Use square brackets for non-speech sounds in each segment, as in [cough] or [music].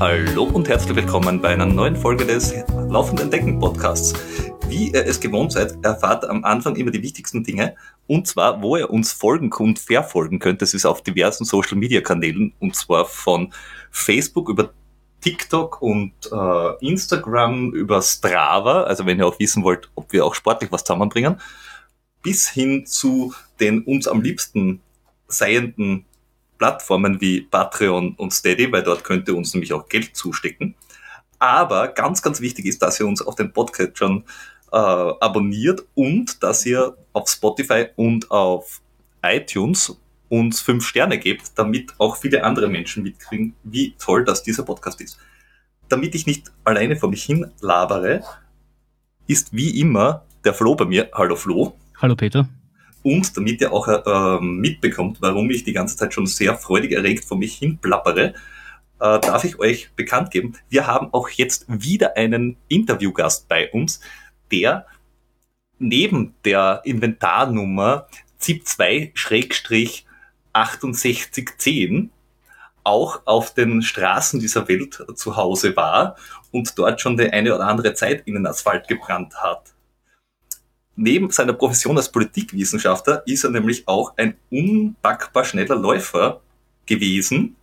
Hallo und herzlich willkommen bei einer neuen Folge des Laufenden Decken Podcasts. Wie ihr es gewohnt seid, erfahrt am Anfang immer die wichtigsten Dinge. Und zwar, wo ihr uns folgen und verfolgen könnt. Das ist auf diversen Social Media Kanälen. Und zwar von Facebook über TikTok und äh, Instagram über Strava. Also wenn ihr auch wissen wollt, ob wir auch sportlich was zusammenbringen. Bis hin zu den uns am liebsten seienden Plattformen wie Patreon und Steady, weil dort könnt ihr uns nämlich auch Geld zustecken. Aber ganz, ganz wichtig ist, dass ihr uns auf den Podcast schon äh, abonniert und dass ihr auf Spotify und auf iTunes uns fünf Sterne gebt, damit auch viele andere Menschen mitkriegen, wie toll das dieser Podcast ist. Damit ich nicht alleine vor mich hin labere, ist wie immer der Flo bei mir. Hallo Flo. Hallo Peter. Und damit ihr auch äh, mitbekommt, warum ich die ganze Zeit schon sehr freudig erregt vor mich hin plappere, äh, darf ich euch bekannt geben, wir haben auch jetzt wieder einen Interviewgast bei uns, der neben der Inventarnummer ZIP2-6810 auch auf den Straßen dieser Welt zu Hause war und dort schon die eine oder andere Zeit in den Asphalt gebrannt hat neben seiner Profession als Politikwissenschaftler ist er nämlich auch ein unpackbar schneller Läufer gewesen.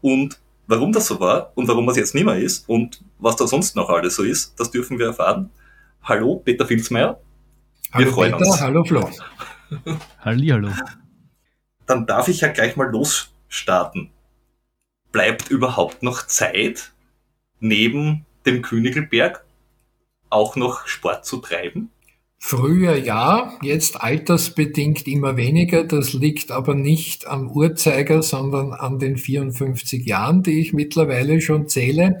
Und warum das so war und warum es jetzt nicht mehr ist und was da sonst noch alles so ist, das dürfen wir erfahren. Hallo, Peter Filzmeier. Wir hallo freuen Peter, uns. Hallo Flo. [laughs] Halli, hallo. Dann darf ich ja gleich mal losstarten. Bleibt überhaupt noch Zeit, neben dem Königelberg auch noch Sport zu treiben? Früher ja, jetzt altersbedingt immer weniger. Das liegt aber nicht am Uhrzeiger, sondern an den 54 Jahren, die ich mittlerweile schon zähle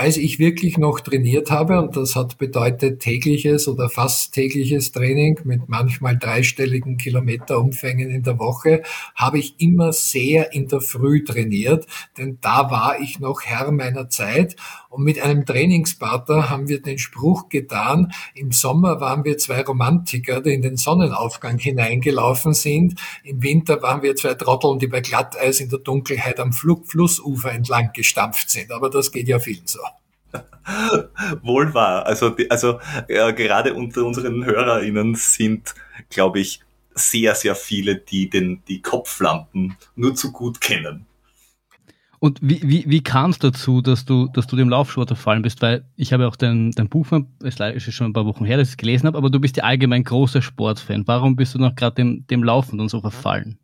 als ich wirklich noch trainiert habe, und das hat bedeutet tägliches oder fast tägliches Training mit manchmal dreistelligen Kilometerumfängen in der Woche, habe ich immer sehr in der Früh trainiert, denn da war ich noch Herr meiner Zeit. Und mit einem Trainingspartner haben wir den Spruch getan, im Sommer waren wir zwei Romantiker, die in den Sonnenaufgang hineingelaufen sind. Im Winter waren wir zwei Trotteln, die bei Glatteis in der Dunkelheit am Flussufer entlang gestampft sind. Aber das geht ja vielen so. [laughs] Wohl wahr. Also, also äh, gerade unter unseren HörerInnen sind, glaube ich, sehr, sehr viele, die den, die Kopflampen nur zu gut kennen. Und wie, wie, wie kam es dazu, dass du, dass du dem Laufsport verfallen bist? Weil ich habe auch dein, dein Buch, es ist schon ein paar Wochen her, dass ich es gelesen habe, aber du bist ja allgemein großer Sportfan. Warum bist du noch gerade dem, dem Laufen und so verfallen?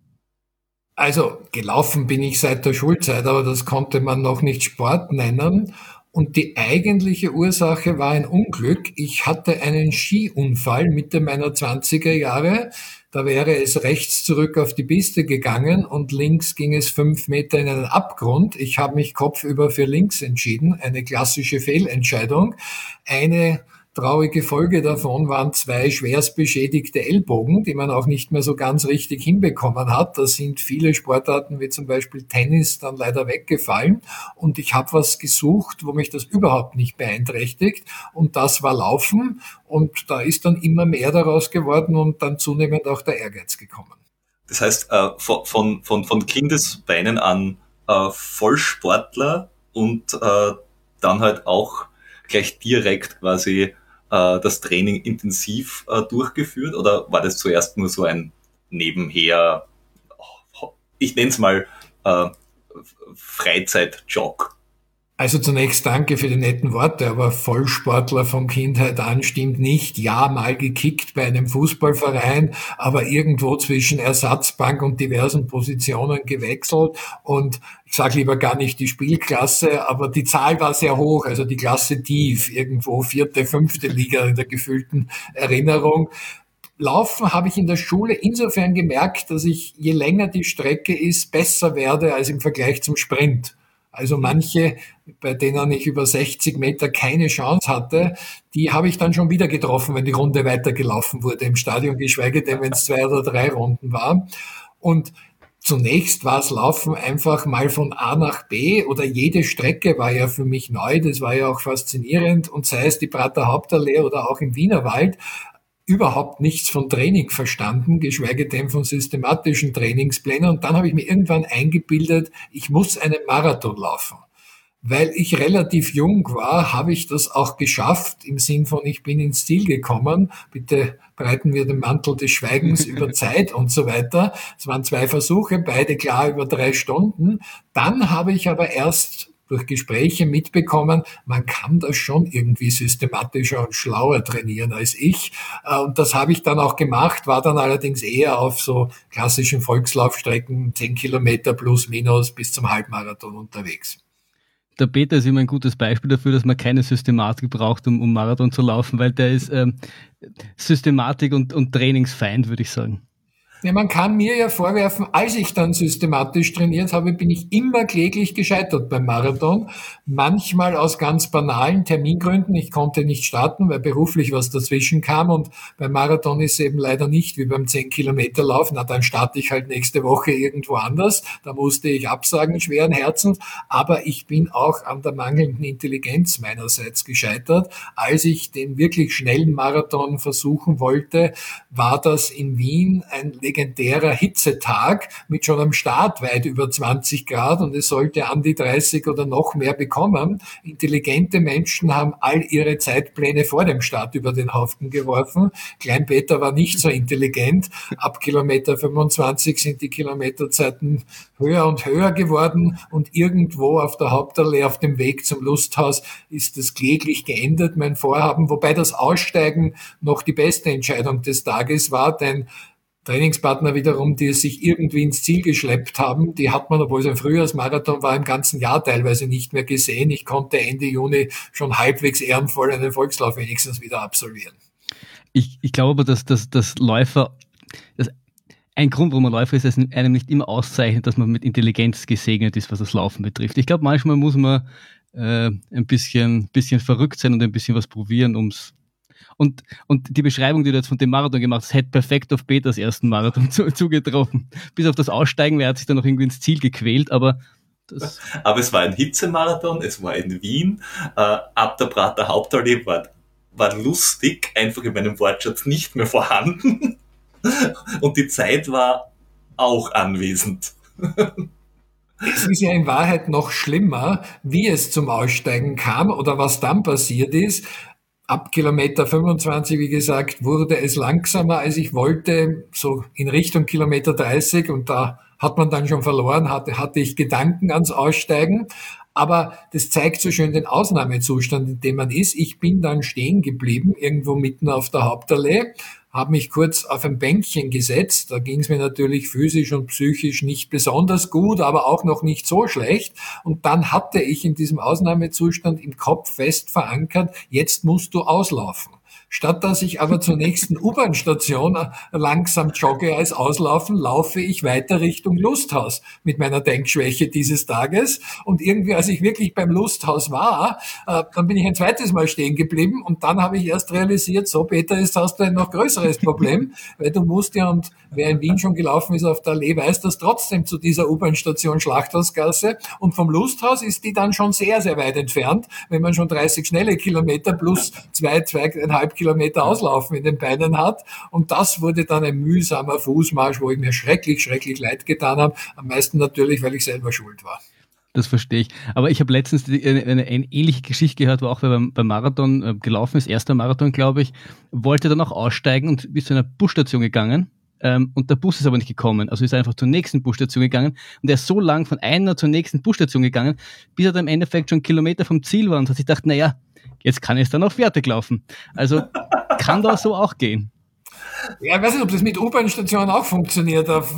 Also gelaufen bin ich seit der Schulzeit, aber das konnte man noch nicht Sport nennen. Und die eigentliche Ursache war ein Unglück. Ich hatte einen Skiunfall Mitte meiner 20er Jahre. Da wäre es rechts zurück auf die Piste gegangen und links ging es fünf Meter in einen Abgrund. Ich habe mich kopfüber für links entschieden. Eine klassische Fehlentscheidung. Eine Traurige Folge davon waren zwei schwerst beschädigte Ellbogen, die man auch nicht mehr so ganz richtig hinbekommen hat. Da sind viele Sportarten wie zum Beispiel Tennis dann leider weggefallen. Und ich habe was gesucht, wo mich das überhaupt nicht beeinträchtigt. Und das war Laufen. Und da ist dann immer mehr daraus geworden und dann zunehmend auch der Ehrgeiz gekommen. Das heißt, äh, von, von, von Kindesbeinen an äh, Vollsportler und äh, dann halt auch gleich direkt quasi äh, das Training intensiv äh, durchgeführt oder war das zuerst nur so ein nebenher, ich nenne es mal äh, Freizeitjog? Also zunächst danke für die netten Worte, aber Vollsportler von Kindheit an stimmt nicht. Ja, mal gekickt bei einem Fußballverein, aber irgendwo zwischen Ersatzbank und diversen Positionen gewechselt und ich sage lieber gar nicht die Spielklasse, aber die Zahl war sehr hoch, also die Klasse tief, irgendwo vierte, fünfte Liga in der gefühlten Erinnerung. Laufen habe ich in der Schule insofern gemerkt, dass ich, je länger die Strecke ist, besser werde als im Vergleich zum Sprint. Also manche, bei denen ich über 60 Meter keine Chance hatte, die habe ich dann schon wieder getroffen, wenn die Runde weitergelaufen wurde im Stadion, geschweige denn, wenn es zwei oder drei Runden war. Und Zunächst war es Laufen einfach mal von A nach B oder jede Strecke war ja für mich neu, das war ja auch faszinierend und sei es die Prater Hauptallee oder auch im Wienerwald, überhaupt nichts von Training verstanden, geschweige denn von systematischen Trainingsplänen. Und dann habe ich mir irgendwann eingebildet, ich muss einen Marathon laufen. weil ich relativ jung war, habe ich das auch geschafft, im Sinn von, ich bin ins Ziel gekommen. Bitte breiten wir den Mantel des Schweigens [laughs] über Zeit und so weiter. Es waren zwei Versuche, beide klar über drei Stunden. Dann habe ich aber erst durch Gespräche mitbekommen, man kann das schon irgendwie systematischer und schlauer trainieren als ich. Äh, und das habe ich dann auch gemacht, war dann allerdings eher auf so klassischen Volkslaufstrecken, 10 Kilometer plus minus bis zum Halbmarathon unterwegs. Der Peter ist immer ein gutes Beispiel dafür, dass man keine Systematik braucht, um, um Marathon zu laufen, weil der ist ähm, Systematik und, und Trainingsfeind, würde ich sagen. Ja, man kann mir ja vorwerfen, als ich dann systematisch trainiert habe, bin ich immer kläglich gescheitert beim Marathon. Manchmal aus ganz banalen Termingründen. Ich konnte nicht starten, weil beruflich was dazwischen kam. Und beim Marathon ist eben leider nicht wie beim 10-Kilometer-Lauf. Na, dann starte ich halt nächste Woche irgendwo anders. Da musste ich absagen, schweren Herzens. Aber ich bin auch an der mangelnden Intelligenz meinerseits gescheitert. Als ich den wirklich schnellen Marathon versuchen wollte, war das in Wien ein legendärer Hitzetag mit schon am Start weit über 20 Grad und es sollte an die 30 oder noch mehr bekommen. Intelligente Menschen haben all ihre Zeitpläne vor dem Start über den Haufen geworfen. Klein Peter war nicht so intelligent. Ab Kilometer 25 sind die Kilometerzeiten höher und höher geworden und irgendwo auf der Hauptallee auf dem Weg zum Lusthaus ist es kläglich geendet, mein Vorhaben, wobei das Aussteigen noch die beste Entscheidung des Tages war, denn Trainingspartner wiederum, die es sich irgendwie ins Ziel geschleppt haben, die hat man, obwohl es ein Frühjahrsmarathon war, im ganzen Jahr teilweise nicht mehr gesehen. Ich konnte Ende Juni schon halbwegs ehrenvoll einen Volkslauf wenigstens wieder absolvieren. Ich, ich glaube, dass, dass, dass Läufer, dass ein Grund, warum man Läufer ist, dass es einem nicht immer auszeichnet, dass man mit Intelligenz gesegnet ist, was das Laufen betrifft. Ich glaube, manchmal muss man äh, ein bisschen, bisschen verrückt sein und ein bisschen was probieren, ums und, und die Beschreibung, die du jetzt von dem Marathon gemacht hast, hätte perfekt auf Peters ersten Marathon [laughs] zu, zugetroffen. Bis auf das Aussteigen, er hat sich dann noch irgendwie ins Ziel gequält, aber das [laughs] aber es war ein Hitzemarathon, es war in Wien, äh, ab der Prater Hauptallee war, war lustig, einfach in meinem Wortschatz nicht mehr vorhanden. [laughs] Und die Zeit war auch anwesend. Es ist ja in Wahrheit noch schlimmer, wie es zum Aussteigen kam oder was dann passiert ist ab Kilometer 25, wie gesagt, wurde es langsamer, als ich wollte, so in Richtung Kilometer 30 und da hat man dann schon verloren, hatte, hatte ich Gedanken ans Aussteigen. Aber das zeigt so schön den Ausnahmezustand, in dem man ist. Ich bin dann stehen geblieben, irgendwo mitten auf der Hauptallee, habe mich kurz auf ein Bänkchen gesetzt. Da ging es mir natürlich physisch und psychisch nicht besonders gut, aber auch noch nicht so schlecht. Und dann hatte ich in diesem Ausnahmezustand im Kopf fest verankert, jetzt musst du auslaufen. Statt dass ich aber zur nächsten U-Bahn-Station langsam jogge als auslaufen, laufe ich weiter Richtung Lusthaus mit meiner Denkschwäche dieses Tages. Und irgendwie, als ich wirklich beim Lusthaus war, äh, dann bin ich ein zweites Mal stehen geblieben und dann habe ich erst realisiert, so Peter, jetzt hast du ein noch größeres Problem, [laughs] weil du musst ja, und wer in Wien schon gelaufen ist auf der Allee, weiß das trotzdem zu dieser U-Bahn-Station Schlachthausgasse und vom Lusthaus ist die dann schon sehr, sehr weit entfernt, wenn man schon 30 schnelle Kilometer plus zwei, zweieinhalb Kilometer auslaufen in den Beinen hat. Und das wurde dann ein mühsamer Fußmarsch, wo ich mir schrecklich, schrecklich leid getan habe. Am meisten natürlich, weil ich selber schuld war. Das verstehe ich. Aber ich habe letztens eine, eine, eine, ähnliche Geschichte gehört, wo auch beim, beim Marathon äh, gelaufen ist, erster Marathon, glaube ich, wollte dann auch aussteigen und ist zu einer Busstation gegangen. Ähm, und der Bus ist aber nicht gekommen. Also ist er einfach zur nächsten Busstation gegangen. Und er ist so lang von einer zur nächsten Busstation gegangen, bis er dann im Endeffekt schon Kilometer vom Ziel war und hat sich gedacht, naja, jetzt kann es dann auch fertig laufen. Also kann das so auch gehen. Ja, ich weiß nicht, ob das mit U-Bahn-Stationen auch funktioniert. Auf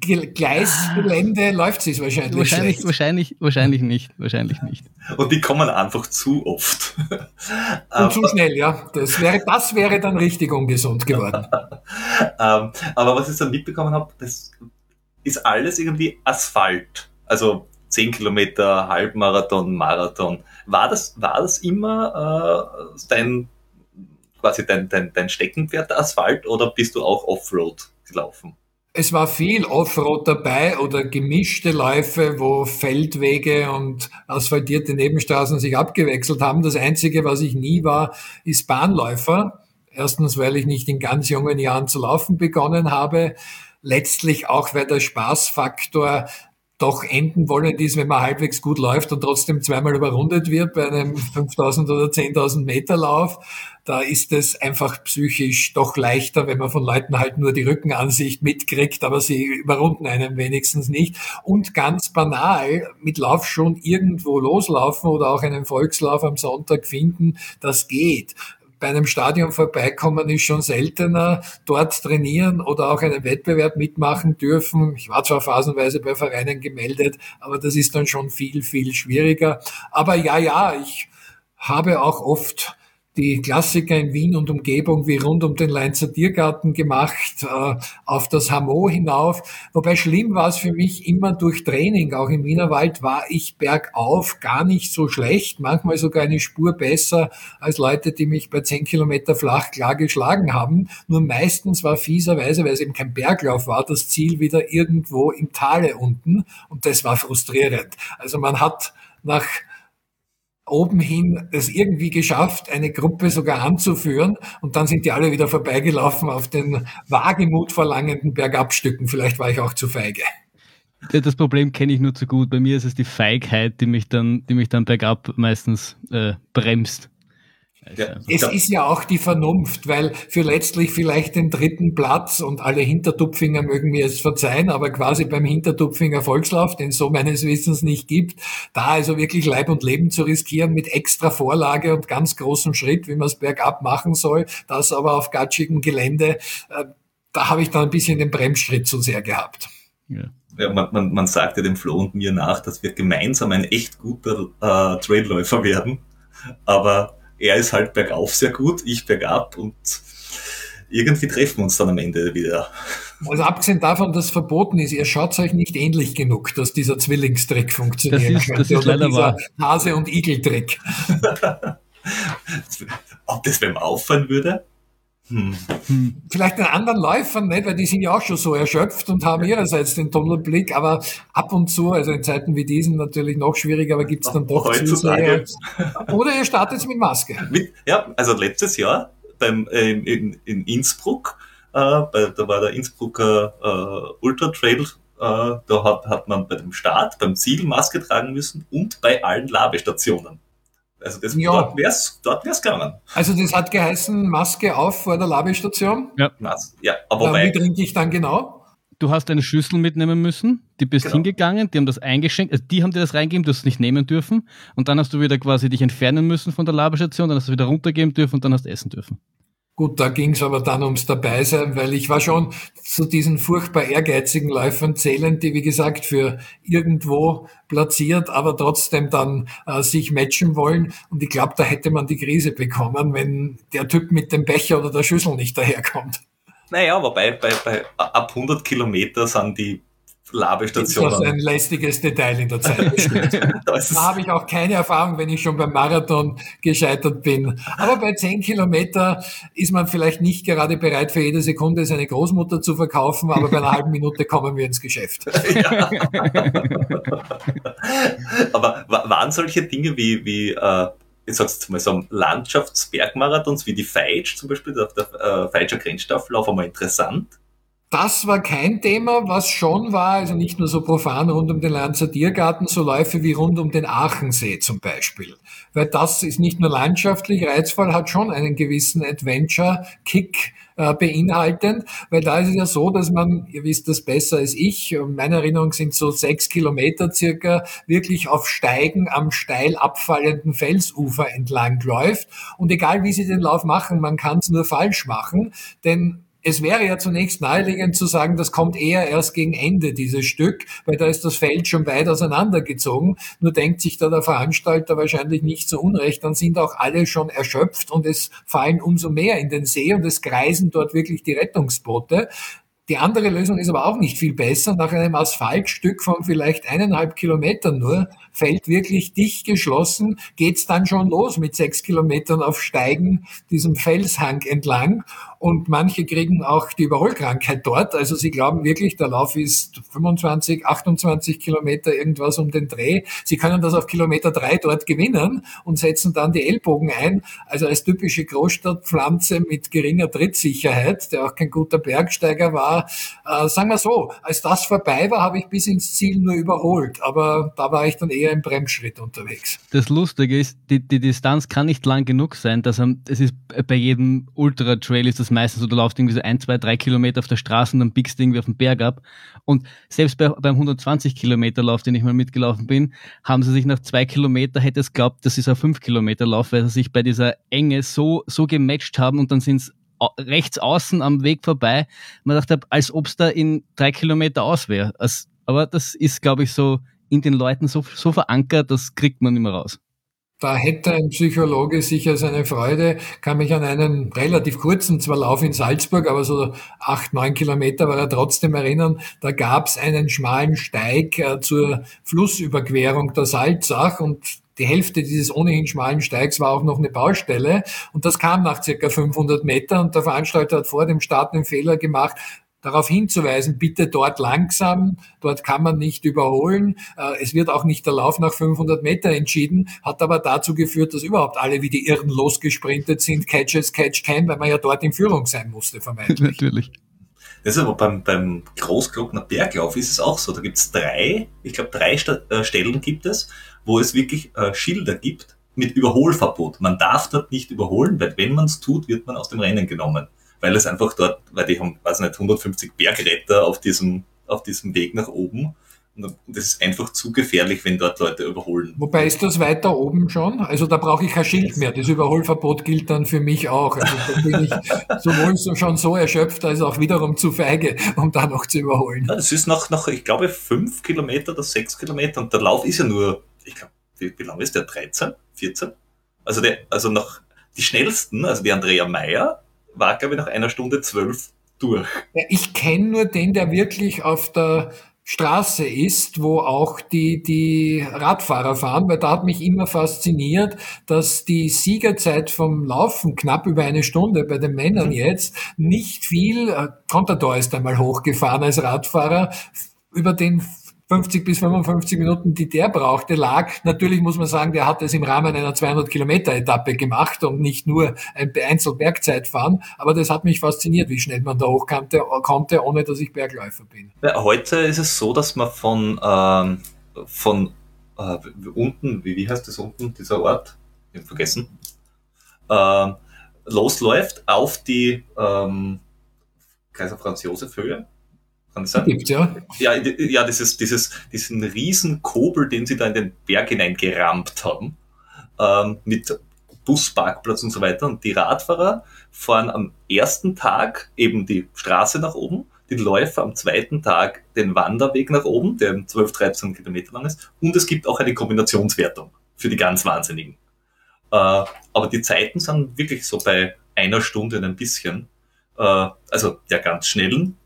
Gleisgelände läuft es wahrscheinlich. Wahrscheinlich, schlecht. wahrscheinlich, wahrscheinlich nicht. Wahrscheinlich nicht. Und die kommen einfach zu oft. [laughs] Und zu schnell, ja. Das wäre, das wäre dann richtig ungesund geworden. [laughs] Ähm, aber was ich dann mitbekommen habe, das ist alles irgendwie Asphalt. Also 10 Kilometer, Halbmarathon, Marathon. War das, war das immer äh, dein, quasi dein, dein, dein Steckenpferd, der Asphalt, oder bist du auch Offroad gelaufen? Es war viel Offroad dabei oder gemischte Läufe, wo Feldwege und asphaltierte Nebenstraßen sich abgewechselt haben. Das Einzige, was ich nie war, ist Bahnläufer. Erstens, weil ich nicht in ganz jungen Jahren zu laufen begonnen habe. Letztlich auch, weil der Spaßfaktor doch enden wollen, ist, wenn man halbwegs gut läuft und trotzdem zweimal überrundet wird bei einem [laughs] 5000 oder 10.000 Meter Lauf. Da ist es einfach psychisch doch leichter, wenn man von Leuten halt nur die Rückenansicht mitkriegt, aber sie überrunden einen wenigstens nicht. Und ganz banal, mit Lauf schon irgendwo loslaufen oder auch einen Volkslauf am Sonntag finden, das geht bei einem Stadion vorbeikommen ist schon seltener, dort trainieren oder auch einen Wettbewerb mitmachen dürfen. Ich war zwar phasenweise bei Vereinen gemeldet, aber das ist dann schon viel, viel schwieriger. Aber ja, ja, ich habe auch oft die Klassiker in Wien und Umgebung wie rund um den Leinzer Tiergarten gemacht, äh, auf das Hamo hinauf. Wobei schlimm war es für mich immer durch Training. Auch im Wienerwald war ich bergauf gar nicht so schlecht, manchmal sogar eine Spur besser als Leute, die mich bei 10 Kilometer flach klar geschlagen haben. Nur meistens war fieserweise, weil es eben kein Berglauf war, das Ziel wieder irgendwo im Tale unten. Und das war frustrierend. Also man hat nach oben hin es irgendwie geschafft, eine Gruppe sogar anzuführen und dann sind die alle wieder vorbeigelaufen auf den Wagemut verlangenden Bergabstücken. Vielleicht war ich auch zu feige. Das Problem kenne ich nur zu gut. Bei mir ist es die Feigheit, die mich dann, die mich dann bergab meistens äh, bremst. Ja, es ist ja auch die Vernunft, weil für letztlich vielleicht den dritten Platz und alle Hintertupfinger mögen mir es verzeihen, aber quasi beim Hintertupfinger Volkslauf, den so meines Wissens nicht gibt, da also wirklich Leib und Leben zu riskieren mit extra Vorlage und ganz großem Schritt, wie man es bergab machen soll, das aber auf gatschigem Gelände, äh, da habe ich dann ein bisschen den Bremsschritt zu sehr gehabt. Ja. Ja, man, man, man sagt ja dem Flo und mir nach, dass wir gemeinsam ein echt guter äh, Trailläufer werden, aber er ist halt bergauf sehr gut, ich bergab und irgendwie treffen wir uns dann am Ende wieder. Also abgesehen davon, dass verboten ist, ihr schaut euch nicht ähnlich genug, dass dieser Zwillingstrick funktioniert. Das ist, das ist leider wahr. Hase- und Igeltrick. [laughs] Ob das wem auffallen würde? Hm. Vielleicht den anderen Läufern nicht, weil die sind ja auch schon so erschöpft und haben ihrerseits den Tunnelblick, aber ab und zu, also in Zeiten wie diesen natürlich noch schwieriger, aber gibt es dann doch Heutzutage. Oder ihr startet mit Maske. Mit, ja, also letztes Jahr beim, äh, in, in Innsbruck, äh, bei, da war der Innsbrucker äh, Ultra Trail, äh, da hat, hat man bei dem Start, beim Ziel Maske tragen müssen und bei allen Labestationen. Also das, ja. dort wäre es dort wär's gegangen. Also das hat geheißen, Maske auf vor der Labestation? Ja. ja aber äh, wie trinke ich dann genau? Du hast eine Schüssel mitnehmen müssen, die bist genau. hingegangen, die haben das eingeschenkt, also die haben dir das reingegeben, du hast es nicht nehmen dürfen und dann hast du wieder quasi dich entfernen müssen von der Labestation, dann hast du wieder runtergeben dürfen und dann hast du essen dürfen. Gut, da ging es aber dann ums Dabeisein, weil ich war schon zu diesen furchtbar ehrgeizigen Läufern zählend, die wie gesagt für irgendwo platziert, aber trotzdem dann äh, sich matchen wollen. Und ich glaube, da hätte man die Krise bekommen, wenn der Typ mit dem Becher oder der Schüssel nicht daherkommt. Naja, wobei bei, bei ab 100 Kilometer sind die Labestationen. Das ist ein lästiges Detail in der Zeit. [laughs] da habe ich auch keine Erfahrung, wenn ich schon beim Marathon gescheitert bin. Aber bei 10 Kilometer ist man vielleicht nicht gerade bereit, für jede Sekunde seine Großmutter zu verkaufen, aber bei einer [laughs] halben Minute kommen wir ins Geschäft. [laughs] Ja. aber waren solche Dinge wie, wie äh, ich sag's mal so, Landschaftsbergmarathons wie die Feitsch zum Beispiel, der, der äh, Feitscher Grenzstaffellauf einmal interessant? Das war kein Thema, was schon war, also nicht nur so profan rund um den Lanzer Tiergarten, so Läufe wie rund um den Aachensee zum Beispiel. Weil das ist nicht nur landschaftlich reizvoll, hat schon einen gewissen Adventure-Kick äh, beinhaltend, weil da ist es ja so, dass man, ihr wisst das besser als ich, meine Erinnerung sind so sechs Kilometer circa, wirklich auf Steigen am steil abfallenden Felsufer entlang läuft. Und egal wie Sie den Lauf machen, man kann es nur falsch machen, denn es wäre ja zunächst naheliegend zu sagen, das kommt eher erst gegen Ende dieses Stück, weil da ist das Feld schon weit auseinandergezogen. Nur denkt sich da der Veranstalter wahrscheinlich nicht so unrecht, dann sind auch alle schon erschöpft und es fallen umso mehr in den See und es kreisen dort wirklich die Rettungsboote. Die andere Lösung ist aber auch nicht viel besser. Nach einem Asphaltstück von vielleicht eineinhalb Kilometern nur fällt wirklich dicht geschlossen, geht's dann schon los mit sechs Kilometern auf Steigen diesem Felshang entlang. Und manche kriegen auch die Überrollkrankheit dort. Also sie glauben wirklich, der Lauf ist 25, 28 Kilometer irgendwas um den Dreh. Sie können das auf Kilometer drei dort gewinnen und setzen dann die Ellbogen ein. Also als typische Großstadtpflanze mit geringer Trittsicherheit, der auch kein guter Bergsteiger war, äh, sagen wir so, als das vorbei war, habe ich bis ins Ziel nur überholt. Aber da war ich dann eher im Bremsschritt unterwegs. Das Lustige ist, die, die Distanz kann nicht lang genug sein. Dass es ist bei jedem Ultra-Trail ist das meistens so, du laufst irgendwie so ein, zwei, drei Kilometer auf der Straße und dann biegst du irgendwie auf den Berg ab. Und selbst bei, beim 120 Kilometer Lauf, den ich mal mitgelaufen bin, haben sie sich nach zwei Kilometer hätte es glaubt, das ist ein fünf Kilometer Lauf, weil sie sich bei dieser Enge so, so gematcht haben und dann sind es rechts außen am Weg vorbei. Man dachte, als ob es da in drei Kilometer aus wäre. Also, aber das ist, glaube ich, so in den Leuten so, so verankert, das kriegt man immer raus. Da hätte ein Psychologe sicher seine Freude. Kann mich an einen relativ kurzen, zwar Lauf in Salzburg, aber so acht, neun Kilometer war er trotzdem erinnern. Da gab es einen schmalen Steig äh, zur Flussüberquerung der Salzach und die Hälfte dieses ohnehin schmalen Steigs war auch noch eine Baustelle und das kam nach circa 500 Metern und der Veranstalter hat vor dem Start einen Fehler gemacht, darauf hinzuweisen, bitte dort langsam, dort kann man nicht überholen. Äh, es wird auch nicht der Lauf nach 500 Meter entschieden, hat aber dazu geführt, dass überhaupt alle wie die Irren losgesprintet sind, Catch as Catch can, weil man ja dort in Führung sein musste, vermeintlich. [laughs] Natürlich. Das ist aber beim, beim Großglockner Berglauf ist es auch so. Da gibt es drei, ich glaube drei St äh, Stellen gibt es, wo es wirklich äh, Schilder gibt mit Überholverbot. Man darf dort nicht überholen, weil wenn man es tut, wird man aus dem Rennen genommen weil es einfach dort, weil die haben, weiß nicht, 150 Bergretter auf diesem, auf diesem Weg nach oben. Und das ist einfach zu gefährlich, wenn dort Leute überholen. Wobei ist das weiter oben schon? Also da brauche ich kein Schild mehr. Das Überholverbot gilt dann für mich auch. Also da bin ich sowohl so schon so erschöpft, als auch wiederum zu feige, um da noch zu überholen. Ja, das ist noch, noch, ich glaube, fünf Kilometer oder sechs Kilometer und der Lauf ist ja nur, ich glaube, wie, wie lang ist der? 13? 14? Also der, also noch die schnellsten, also die Andrea Meyer, war, glaube ich, nach einer Stunde zwölf durch. Ja, ich kenne nur den, der wirklich auf der Straße ist, wo auch die, die Radfahrer fahren, weil da hat mich immer fasziniert, dass die Siegerzeit vom Laufen knapp über eine Stunde bei den Männern jetzt nicht viel, äh, Contador ist einmal hochgefahren als Radfahrer, über den 50 bis 55 Minuten, die der brauchte, lag. Natürlich muss man sagen, der hat es im Rahmen einer 200 Kilometer Etappe gemacht und nicht nur ein Einzelbergzeitfahren. Aber das hat mich fasziniert, wie schnell man da hochkonnte, konnte, ohne dass ich Bergläufer bin. Heute ist es so, dass man von, ähm, von äh, unten, wie, wie heißt das unten, dieser Ort? Ich habe vergessen. Äh, losläuft auf die ähm, Kaiser Franz Josef Höhe kann das sein? Gibt, ja. Ja, ja dieses, dieses, diesen riesen Kobel, den sie da in den Berg hineingerammt haben, ähm, mit Busparkplatz und so weiter. Und die Radfahrer fahren am ersten Tag eben die Straße nach oben, die Läufer am zweiten Tag den Wanderweg nach oben, der 12, 13 Kilometer lang ist. Und es gibt auch eine Kombinationswertung für die ganz Wahnsinnigen. Äh, aber die Zeiten sind wirklich so bei einer Stunde und ein bisschen. Äh, also der ganz schnellen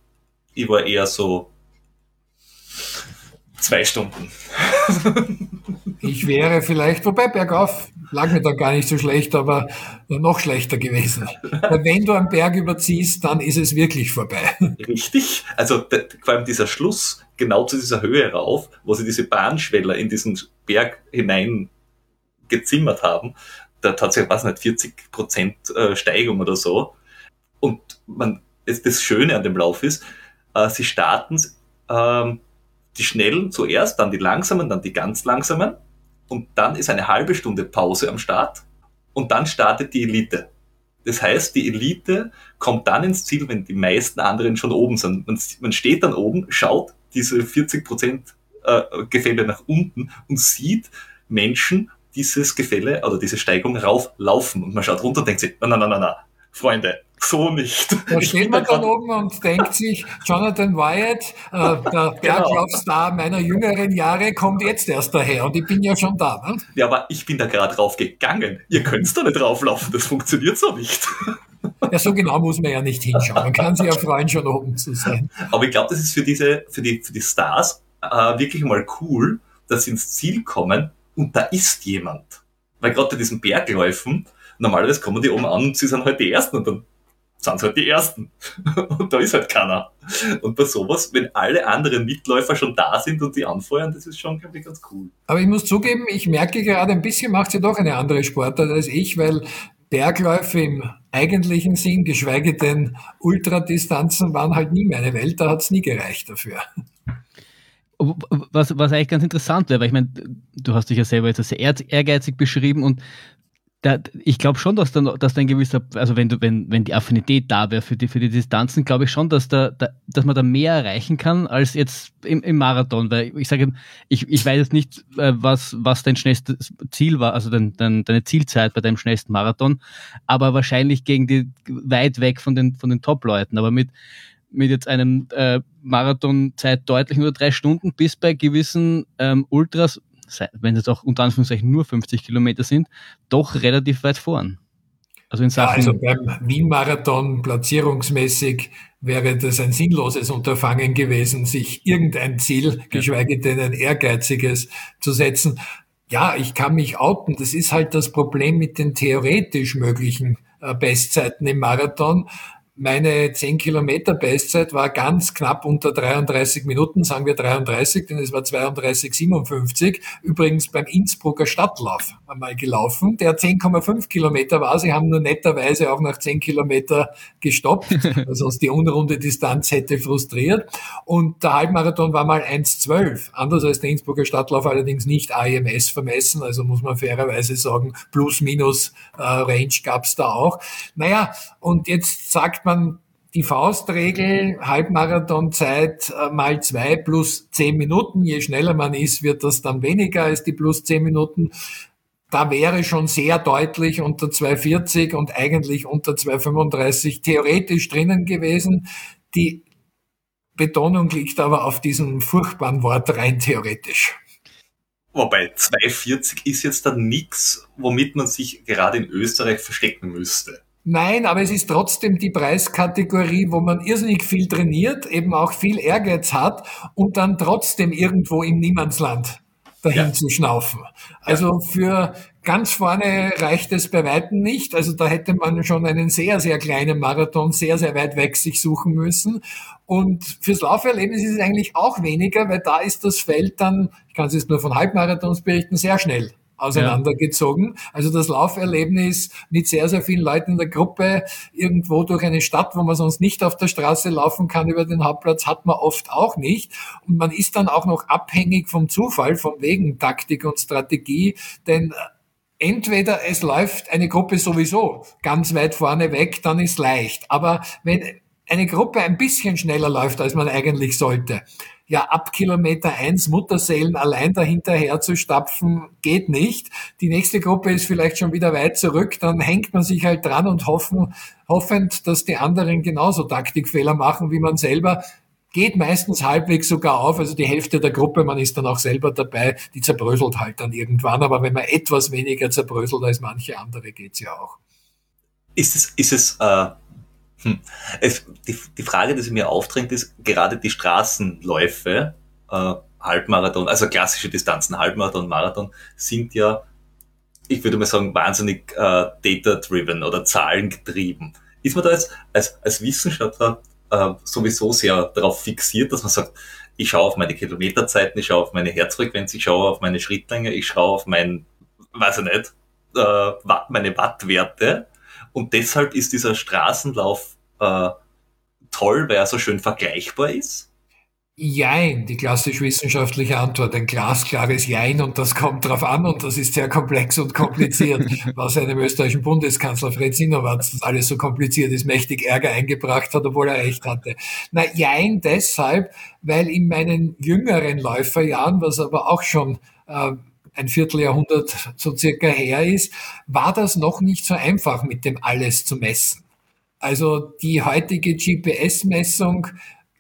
ich war eher so zwei Stunden. ich wäre vielleicht, wobei bergauf lag mir da gar nicht so schlecht, aber noch schlechter gewesen. Weil wenn du einen Berg überziehst, dann ist es wirklich vorbei. Richtig. Also vor allem dieser Schluss genau zu dieser Höhe rauf, wo sie diese Bahnschweller in diesen Berg hinein gezimmert haben, da hat sich, weiß nicht, 40 Prozent äh, Steigung oder so. Und man, das Schöne an dem Lauf ist, äh, sie starten ähm, die schnellen zuerst, dann die langsamen, dann die ganz langsamen und dann ist eine halbe Stunde Pause am Start und dann startet die Elite. Das heißt, die Elite kommt dann ins Ziel, wenn die meisten anderen schon oben sind. Man, man steht dann oben, schaut diese 40 Prozent äh, Gefälle nach unten und sieht Menschen dieses Gefälle oder diese Steigung rauflaufen und man schaut runter und denkt sich, na, na, na, na, na, Freunde, so nicht. Da steht man dann oben und denkt sich, Jonathan Wyatt, äh, der Berglaufstar genau. meiner jüngeren Jahre, kommt jetzt erst daher und ich bin ja schon da. Ne? Ja, aber ich bin da gerade drauf gegangen. Ihr könnt da nicht drauflaufen, das funktioniert so nicht. [laughs] Ja, so genau muss man ja nicht hinschauen. Man kann sich ja freuen, schon oben zu sein. Aber ich glaube, das ist für diese, für die, für die Stars äh, wirklich mal cool, dass sie ins Ziel kommen und da ist jemand. Weil gerade bei diesen Bergläufen, normalerweise kommen die oben an und sie sind halt die Ersten und dann sind halt die Ersten. [laughs] und da ist halt keiner. Und bei sowas, wenn alle anderen Mitläufer schon da sind und die anfeuern, das ist schon, glaube ich, ganz cool. Aber ich muss zugeben, ich merke gerade, ein bisschen macht sie doch eine andere Sportart als ich, weil Bergläufe im eigentlichen Sinn, geschweige denn Ultradistanzen, waren halt nie meine Welt, da hat es nie gereicht dafür. Was, was eigentlich ganz interessant wäre, weil ich meine, du hast dich ja selber jetzt als sehr ehrgeizig beschrieben und da, ich glaube schon, dass dann, dass da ein gewisser, also wenn du, wenn, wenn die Affinität da wäre für die, für die Distanzen, glaube ich schon, dass da, da, dass man da mehr erreichen kann als jetzt im, im Marathon, weil ich sage, ich, ich weiß jetzt nicht, äh, was, was dein schnellstes Ziel war, also dein, dein, deine Zielzeit bei deinem schnellsten Marathon, aber wahrscheinlich gegen die, weit weg von den, von den Top-Leuten, aber mit, mit jetzt einem äh, Marathonzeit deutlich nur drei Stunden bis bei gewissen ähm, Ultras wenn es auch unter Anführungszeichen nur 50 Kilometer sind, doch relativ weit vorn. Also, in Sachen ja, also beim Wien-Marathon platzierungsmäßig wäre das ein sinnloses Unterfangen gewesen, sich irgendein Ziel, geschweige denn ein ehrgeiziges zu setzen. Ja, ich kann mich outen. Das ist halt das Problem mit den theoretisch möglichen äh, Bestzeiten im Marathon. Meine 10 Kilometer Bestzeit war ganz knapp unter 33 Minuten, sagen wir 33, denn es war 32,57. Übrigens beim Innsbrucker Stadtlauf einmal gelaufen, der 10,5 Kilometer war. Sie haben nur netterweise auch nach 10 Kilometer gestoppt, [laughs] weil sonst die unrunde Distanz hätte frustriert. Und der Halbmarathon war mal 1,12. Anders als der Innsbrucker Stadtlauf allerdings nicht AMS vermessen, also muss man fairerweise sagen, plus minus äh, Range gab's da auch. Naja, und jetzt sagt man die Faustregel, Halbmarathonzeit äh, mal zwei plus zehn Minuten. Je schneller man ist, wird das dann weniger als die plus zehn Minuten. Da wäre schon sehr deutlich unter 240 und eigentlich unter 235 theoretisch drinnen gewesen. Die Betonung liegt aber auf diesem furchtbaren Wort rein theoretisch. Wobei 240 ist jetzt dann nichts, womit man sich gerade in Österreich verstecken müsste. Nein, aber es ist trotzdem die Preiskategorie, wo man irrsinnig viel trainiert, eben auch viel Ehrgeiz hat und dann trotzdem irgendwo im Niemandsland dahin ja. zu schnaufen. Also für ganz vorne reicht es bei Weitem nicht. Also da hätte man schon einen sehr, sehr kleinen Marathon sehr, sehr weit weg sich suchen müssen. Und fürs Lauferlebnis ist es eigentlich auch weniger, weil da ist das Feld dann, ich kann es jetzt nur von Halbmarathons berichten, sehr schnell auseinandergezogen. Ja. Also das Lauferlebnis mit sehr, sehr vielen Leuten in der Gruppe irgendwo durch eine Stadt, wo man sonst nicht auf der Straße laufen kann über den Hauptplatz, hat man oft auch nicht. Und man ist dann auch noch abhängig vom Zufall, vom Wegen Taktik und Strategie, denn entweder es läuft eine Gruppe sowieso ganz weit vorne weg, dann ist leicht. Aber wenn eine Gruppe ein bisschen schneller läuft, als man eigentlich sollte, ja ab Kilometer eins Mutterseelen allein dahinterher zu stapfen, geht nicht. Die nächste Gruppe ist vielleicht schon wieder weit zurück, dann hängt man sich halt dran und hoffen, hoffend, dass die anderen genauso Taktikfehler machen wie man selber. Geht meistens halbwegs sogar auf, also die Hälfte der Gruppe, man ist dann auch selber dabei, die zerbröselt halt dann irgendwann, aber wenn man etwas weniger zerbröselt als manche andere, geht's ja auch. Ist es, ist es äh hm. Es, die, die Frage, die sich mir aufdrängt, ist gerade die Straßenläufe, äh, Halbmarathon, also klassische Distanzen, Halbmarathon, Marathon, sind ja, ich würde mal sagen, wahnsinnig äh, data-driven oder zahlengetrieben. Ist man da jetzt als, als Wissenschaftler äh, sowieso sehr darauf fixiert, dass man sagt, ich schaue auf meine Kilometerzeiten, ich schaue auf meine Herzfrequenz, ich schaue auf meine Schrittlänge, ich schaue auf mein, weiß ich nicht, äh, meine Wattwerte und deshalb ist dieser Straßenlauf äh, toll, weil er so schön vergleichbar ist? Jein, die klassisch wissenschaftliche Antwort, ein glasklares Jein und das kommt drauf an und das ist sehr komplex und kompliziert, [laughs] was einem österreichischen Bundeskanzler Fred Sinowatz das alles so kompliziert ist, mächtig Ärger eingebracht hat, obwohl er recht hatte. Na, Jein deshalb, weil in meinen jüngeren Läuferjahren, was aber auch schon äh, ein Vierteljahrhundert so circa her ist, war das noch nicht so einfach mit dem alles zu messen. Also die heutige GPS-Messung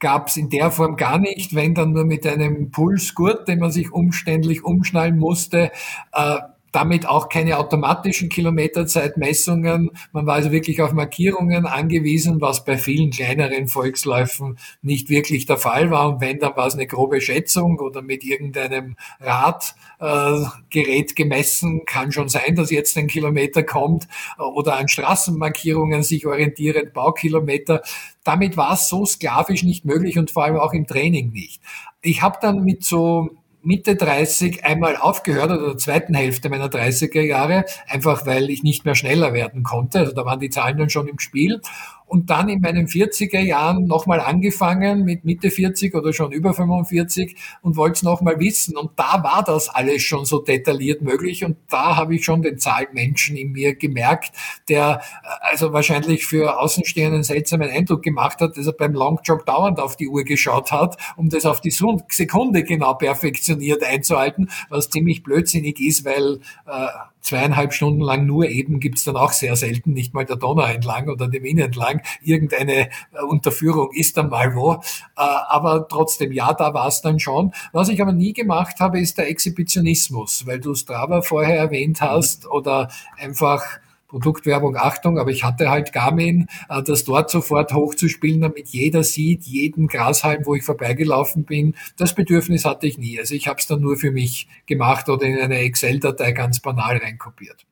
gab es in der Form gar nicht, wenn dann nur mit einem Pulsgurt, den man sich umständlich umschnallen musste. Äh, damit auch keine automatischen Kilometerzeitmessungen. Man war also wirklich auf Markierungen angewiesen, was bei vielen kleineren Volksläufen nicht wirklich der Fall war. Und wenn, dann war es eine grobe Schätzung oder mit irgendeinem Radgerät äh, gemessen. Kann schon sein, dass jetzt ein Kilometer kommt oder an Straßenmarkierungen sich orientierend Baukilometer. Damit war es so sklavisch nicht möglich und vor allem auch im Training nicht. Ich habe dann mit so Mitte 30 einmal aufgehört oder der zweiten Hälfte meiner 30er Jahre, einfach weil ich nicht mehr schneller werden konnte. Also da waren die Zahlen dann schon im Spiel und dann in meinen 40er Jahren nochmal angefangen mit Mitte 40 oder schon über 45 und wollte es nochmal wissen. Und da war das alles schon so detailliert möglich und da habe ich schon den Zahlmenschen in mir gemerkt, der äh, also wahrscheinlich für Außenstehenden seltsamen Eindruck gemacht hat, dass er beim Longjog dauernd auf die Uhr geschaut hat, um das auf die Sekunde genau perfektioniert einzuhalten, was ziemlich blödsinnig ist, weil äh, zweieinhalb Stunden lang nur eben gibt's dann auch sehr selten, nicht mal der Donau entlang oder dem Inn entlang. Irgendeine äh, Unterführung ist dann mal wo. Äh, aber trotzdem, ja, da war's dann schon. Was ich aber nie gemacht habe, ist der Exhibitionismus, weil du Strava vorher erwähnt hast oder einfach Produktwerbung, Achtung, aber ich hatte halt Garmin, äh, das dort sofort hochzuspielen, damit jeder sieht, jeden Grashalm, wo ich vorbeigelaufen bin. Das Bedürfnis hatte ich nie. Also ich habe es dann nur für mich gemacht oder in eine Excel-Datei ganz banal reinkopiert.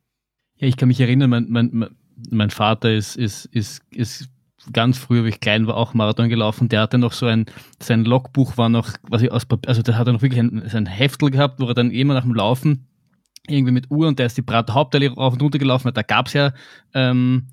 Ja, ich kann mich erinnern, mein, mein, mein Vater ist, ist, ist, ist ganz früh, wie ich klein war, auch Marathon gelaufen. Der hatte noch so ein, sein Logbuch war noch, ich aus Papier, also der hat noch wirklich ein, sein Heftel gehabt, wo er dann immer nach dem Laufen irgendwie mit Uhr und der ist die Prater Hauptallee rauf und runter gelaufen. Da gab's ja ähm,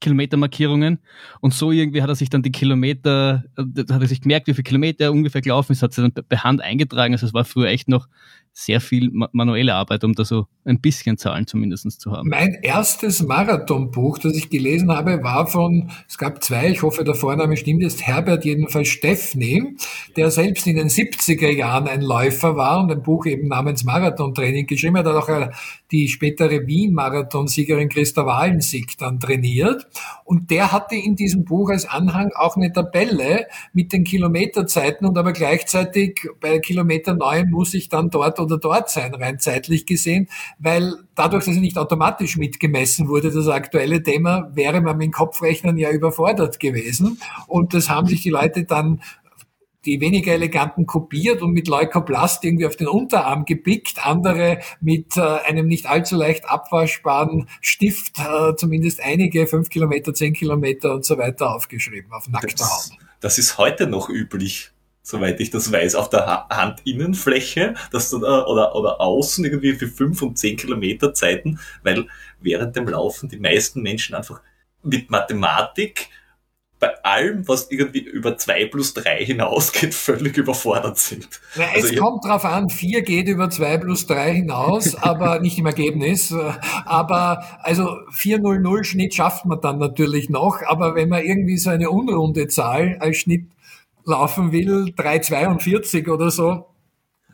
Kilometermarkierungen und so irgendwie hat er sich dann die Kilometer, äh, hat er sich gemerkt, wie viele Kilometer er ungefähr gelaufen ist, hat sie dann per Hand eingetragen. Also es war früher echt noch sehr viel manuelle Arbeit, um da so ein bisschen Zahlen zumindest zu haben. Mein erstes Marathonbuch, das ich gelesen habe, war von, es gab zwei, ich hoffe, der Vorname stimmt jetzt, Herbert jedenfalls Steffni, der selbst in den 70er Jahren ein Läufer war und ein Buch eben namens Marathontraining geschrieben hat, hat auch äh, die spätere Wien-Marathonsiegerin Christa Walensig dann trainiert. Und der hatte in diesem Buch als Anhang auch eine Tabelle mit den Kilometerzeiten und aber gleichzeitig bei Kilometer 9 muss ich dann dort oder dort sein, rein zeitlich gesehen, weil dadurch, dass er nicht automatisch mitgemessen wurde, das aktuelle Thema, wäre man mit dem Kopfrechnen ja überfordert gewesen. Und das haben sich die Leute dann die weniger eleganten kopiert und mit Leukoplast irgendwie auf den Unterarm gepickt, andere mit äh, einem nicht allzu leicht abwaschbaren Stift, äh, zumindest einige, fünf Kilometer, zehn Kilometer und so weiter aufgeschrieben auf nackter Haut. Das ist heute noch üblich soweit ich das weiß, auf der Handinnenfläche, dass du da, oder, oder außen irgendwie für fünf und zehn Kilometer Zeiten, weil während dem Laufen die meisten Menschen einfach mit Mathematik bei allem, was irgendwie über zwei plus drei hinausgeht, [laughs] völlig überfordert sind. Na, es also kommt drauf an, vier geht über zwei plus drei hinaus, [laughs] aber nicht im Ergebnis. Aber also 400 Schnitt schafft man dann natürlich noch, aber wenn man irgendwie so eine unrunde Zahl als Schnitt laufen will, 3,42 oder so,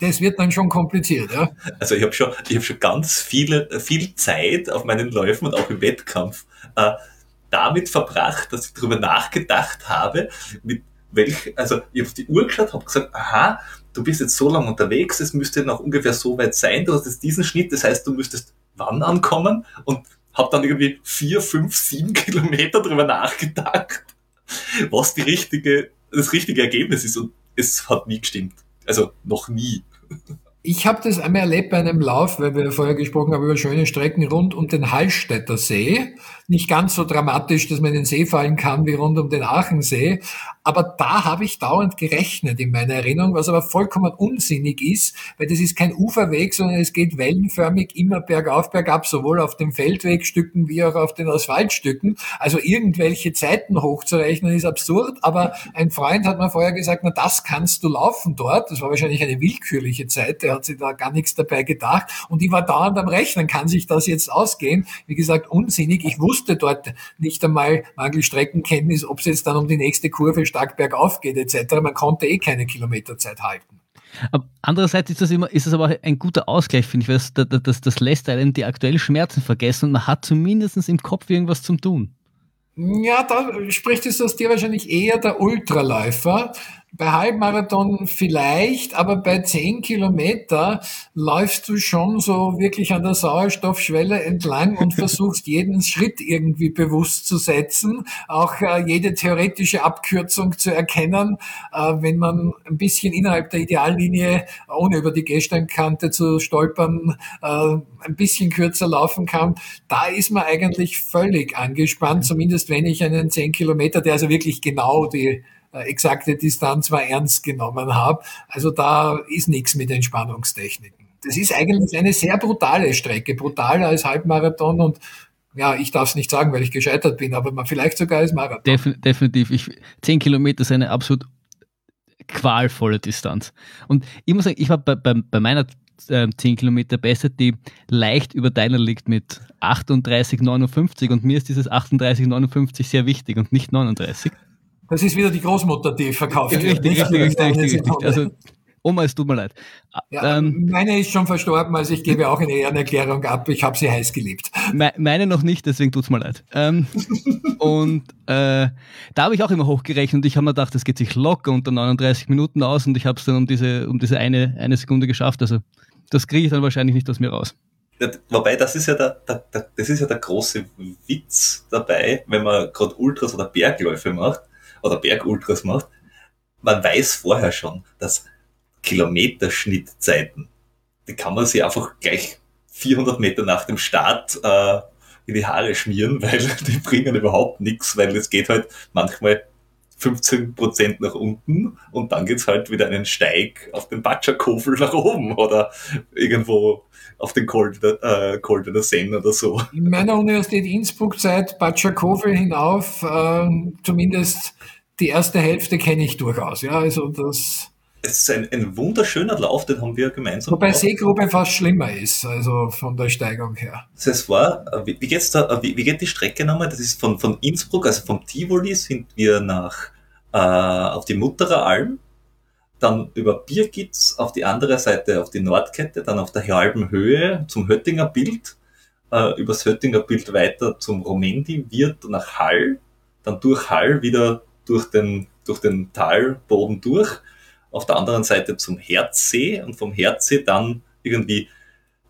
das wird dann schon kompliziert, ja. Also ich habe schon, ich habe schon ganz viele, viel Zeit auf meinen Läufen und auch im Wettkampf äh, damit verbracht, dass ich darüber nachgedacht habe, mit welch, also ich habe die Uhr geschaut, habe gesagt, aha, du bist jetzt so lange unterwegs, es müsste noch ungefähr so weit sein, du hast jetzt diesen Schnitt, das heißt, du müsstest wann ankommen und habe dann irgendwie vier, fünf, sieben [laughs] Kilometer darüber nachgedacht, was die richtige das richtige Ergebnis ist und es hat nie gestimmt. Also noch nie. Ich habe das einmal erlebt bei einem Lauf, weil wir vorher gesprochen haben über schöne Strecken rund um den Hallstätter See nicht ganz so dramatisch, dass man in den See fallen kann wie rund um den Aachensee. Aber da habe ich dauernd gerechnet in meiner Erinnerung, was aber vollkommen unsinnig ist, weil das ist kein Uferweg, sondern es geht wellenförmig immer bergauf, bergab, sowohl auf den Feldwegstücken wie auch auf den Asphaltstücken. Also irgendwelche Zeiten hochzurechnen ist absurd, aber ein Freund hat mir vorher gesagt, na das kannst du laufen dort. Das war wahrscheinlich eine willkürliche Zeit, der hat sich da gar nichts dabei gedacht. Und ich war dauernd am Rechnen, kann sich das jetzt ausgehen? Wie gesagt, unsinnig. Ich wusste dort nicht einmal mangel Streckenkenntnis, ob es jetzt dann um die nächste Kurve stark bergauf geht etc. Man konnte eh keine Kilometerzeit halten. Andererseits ist das immer, ist das aber ein guter Ausgleich, finde ich, weil das, das, das, das lässt einen die aktuellen Schmerzen vergessen und man hat zumindest im Kopf irgendwas zum Tun. Ja, da spricht es aus dir wahrscheinlich eher der Ultraläufer, bei Halbmarathon vielleicht, aber bei zehn Kilometer läufst du schon so wirklich an der Sauerstoffschwelle entlang und [laughs] versuchst jeden Schritt irgendwie bewusst zu setzen, auch äh, jede theoretische Abkürzung zu erkennen, äh, wenn man ein bisschen innerhalb der Ideallinie, ohne über die Gehsteinkante zu stolpern, äh, ein bisschen kürzer laufen kann. Da ist man eigentlich völlig angespannt, zumindest wenn ich einen zehn Kilometer, der also wirklich genau die exakte Distanz war ernst genommen habe. Also da ist nichts mit Entspannungstechniken. Das ist eigentlich eine sehr brutale Strecke, brutaler als Halbmarathon und ja, ich darf es nicht sagen, weil ich gescheitert bin, aber vielleicht sogar als Marathon. Defin definitiv. Ich, 10 Kilometer ist eine absolut qualvolle Distanz. Und ich muss sagen, ich war bei, bei, bei meiner äh, 10 Kilometer besser, die leicht über deiner liegt mit 38,59 und mir ist dieses 38,59 sehr wichtig und nicht 39. Das ist wieder die Großmutter, die verkauft wird. Richtig, richtig, richtig, richtig, richtig. Also Oma, es tut mir leid. Ja, ähm, meine ist schon verstorben, also ich gebe auch eine Ehrenerklärung ab. Ich habe sie heiß geliebt. meine noch nicht, deswegen tut es mir leid. Ähm, [laughs] und äh, da habe ich auch immer hochgerechnet und ich habe mir gedacht, das geht sich locker unter 39 Minuten aus und ich habe es dann um diese, um diese eine, eine Sekunde geschafft. Also das kriege ich dann wahrscheinlich nicht aus mir raus. Wobei, das ist ja der, der, der, das ist ja der große Witz dabei, wenn man gerade Ultras oder Bergläufe macht oder Bergultras macht. Man weiß vorher schon, dass Kilometerschnittzeiten, die kann man sich einfach gleich 400 Meter nach dem Start äh, in die Haare schmieren, [laughs] weil die bringen überhaupt nichts, weil es geht halt manchmal 15 Prozent nach unten und dann geht's halt wieder einen Steig auf den Batscherkofel nach oben oder irgendwo auf den Koldener, äh, Koldener Senn oder so. In meiner Universität Innsbruck Zeit Batscherkofel hinauf, äh, zumindest die erste Hälfte kenne ich durchaus. Ja, also das es ist ein, ein wunderschöner Lauf, den haben wir gemeinsam. Wobei Seegrube fast schlimmer ist, also von der Steigung her. Das war, äh, wie, wie geht's da, äh, wie, wie geht die Strecke nochmal? Das ist von, von Innsbruck, also vom Tivoli sind wir nach, äh, auf die Mutterer Alm, dann über Birgitz auf die andere Seite, auf die Nordkette, dann auf der halben Höhe zum Höttinger Bild, äh, übers Höttinger Bild weiter zum Romendi, Wirt nach Hall, dann durch Hall wieder durch den, durch den Talboden durch. Auf der anderen Seite zum Herzsee und vom Herzsee dann irgendwie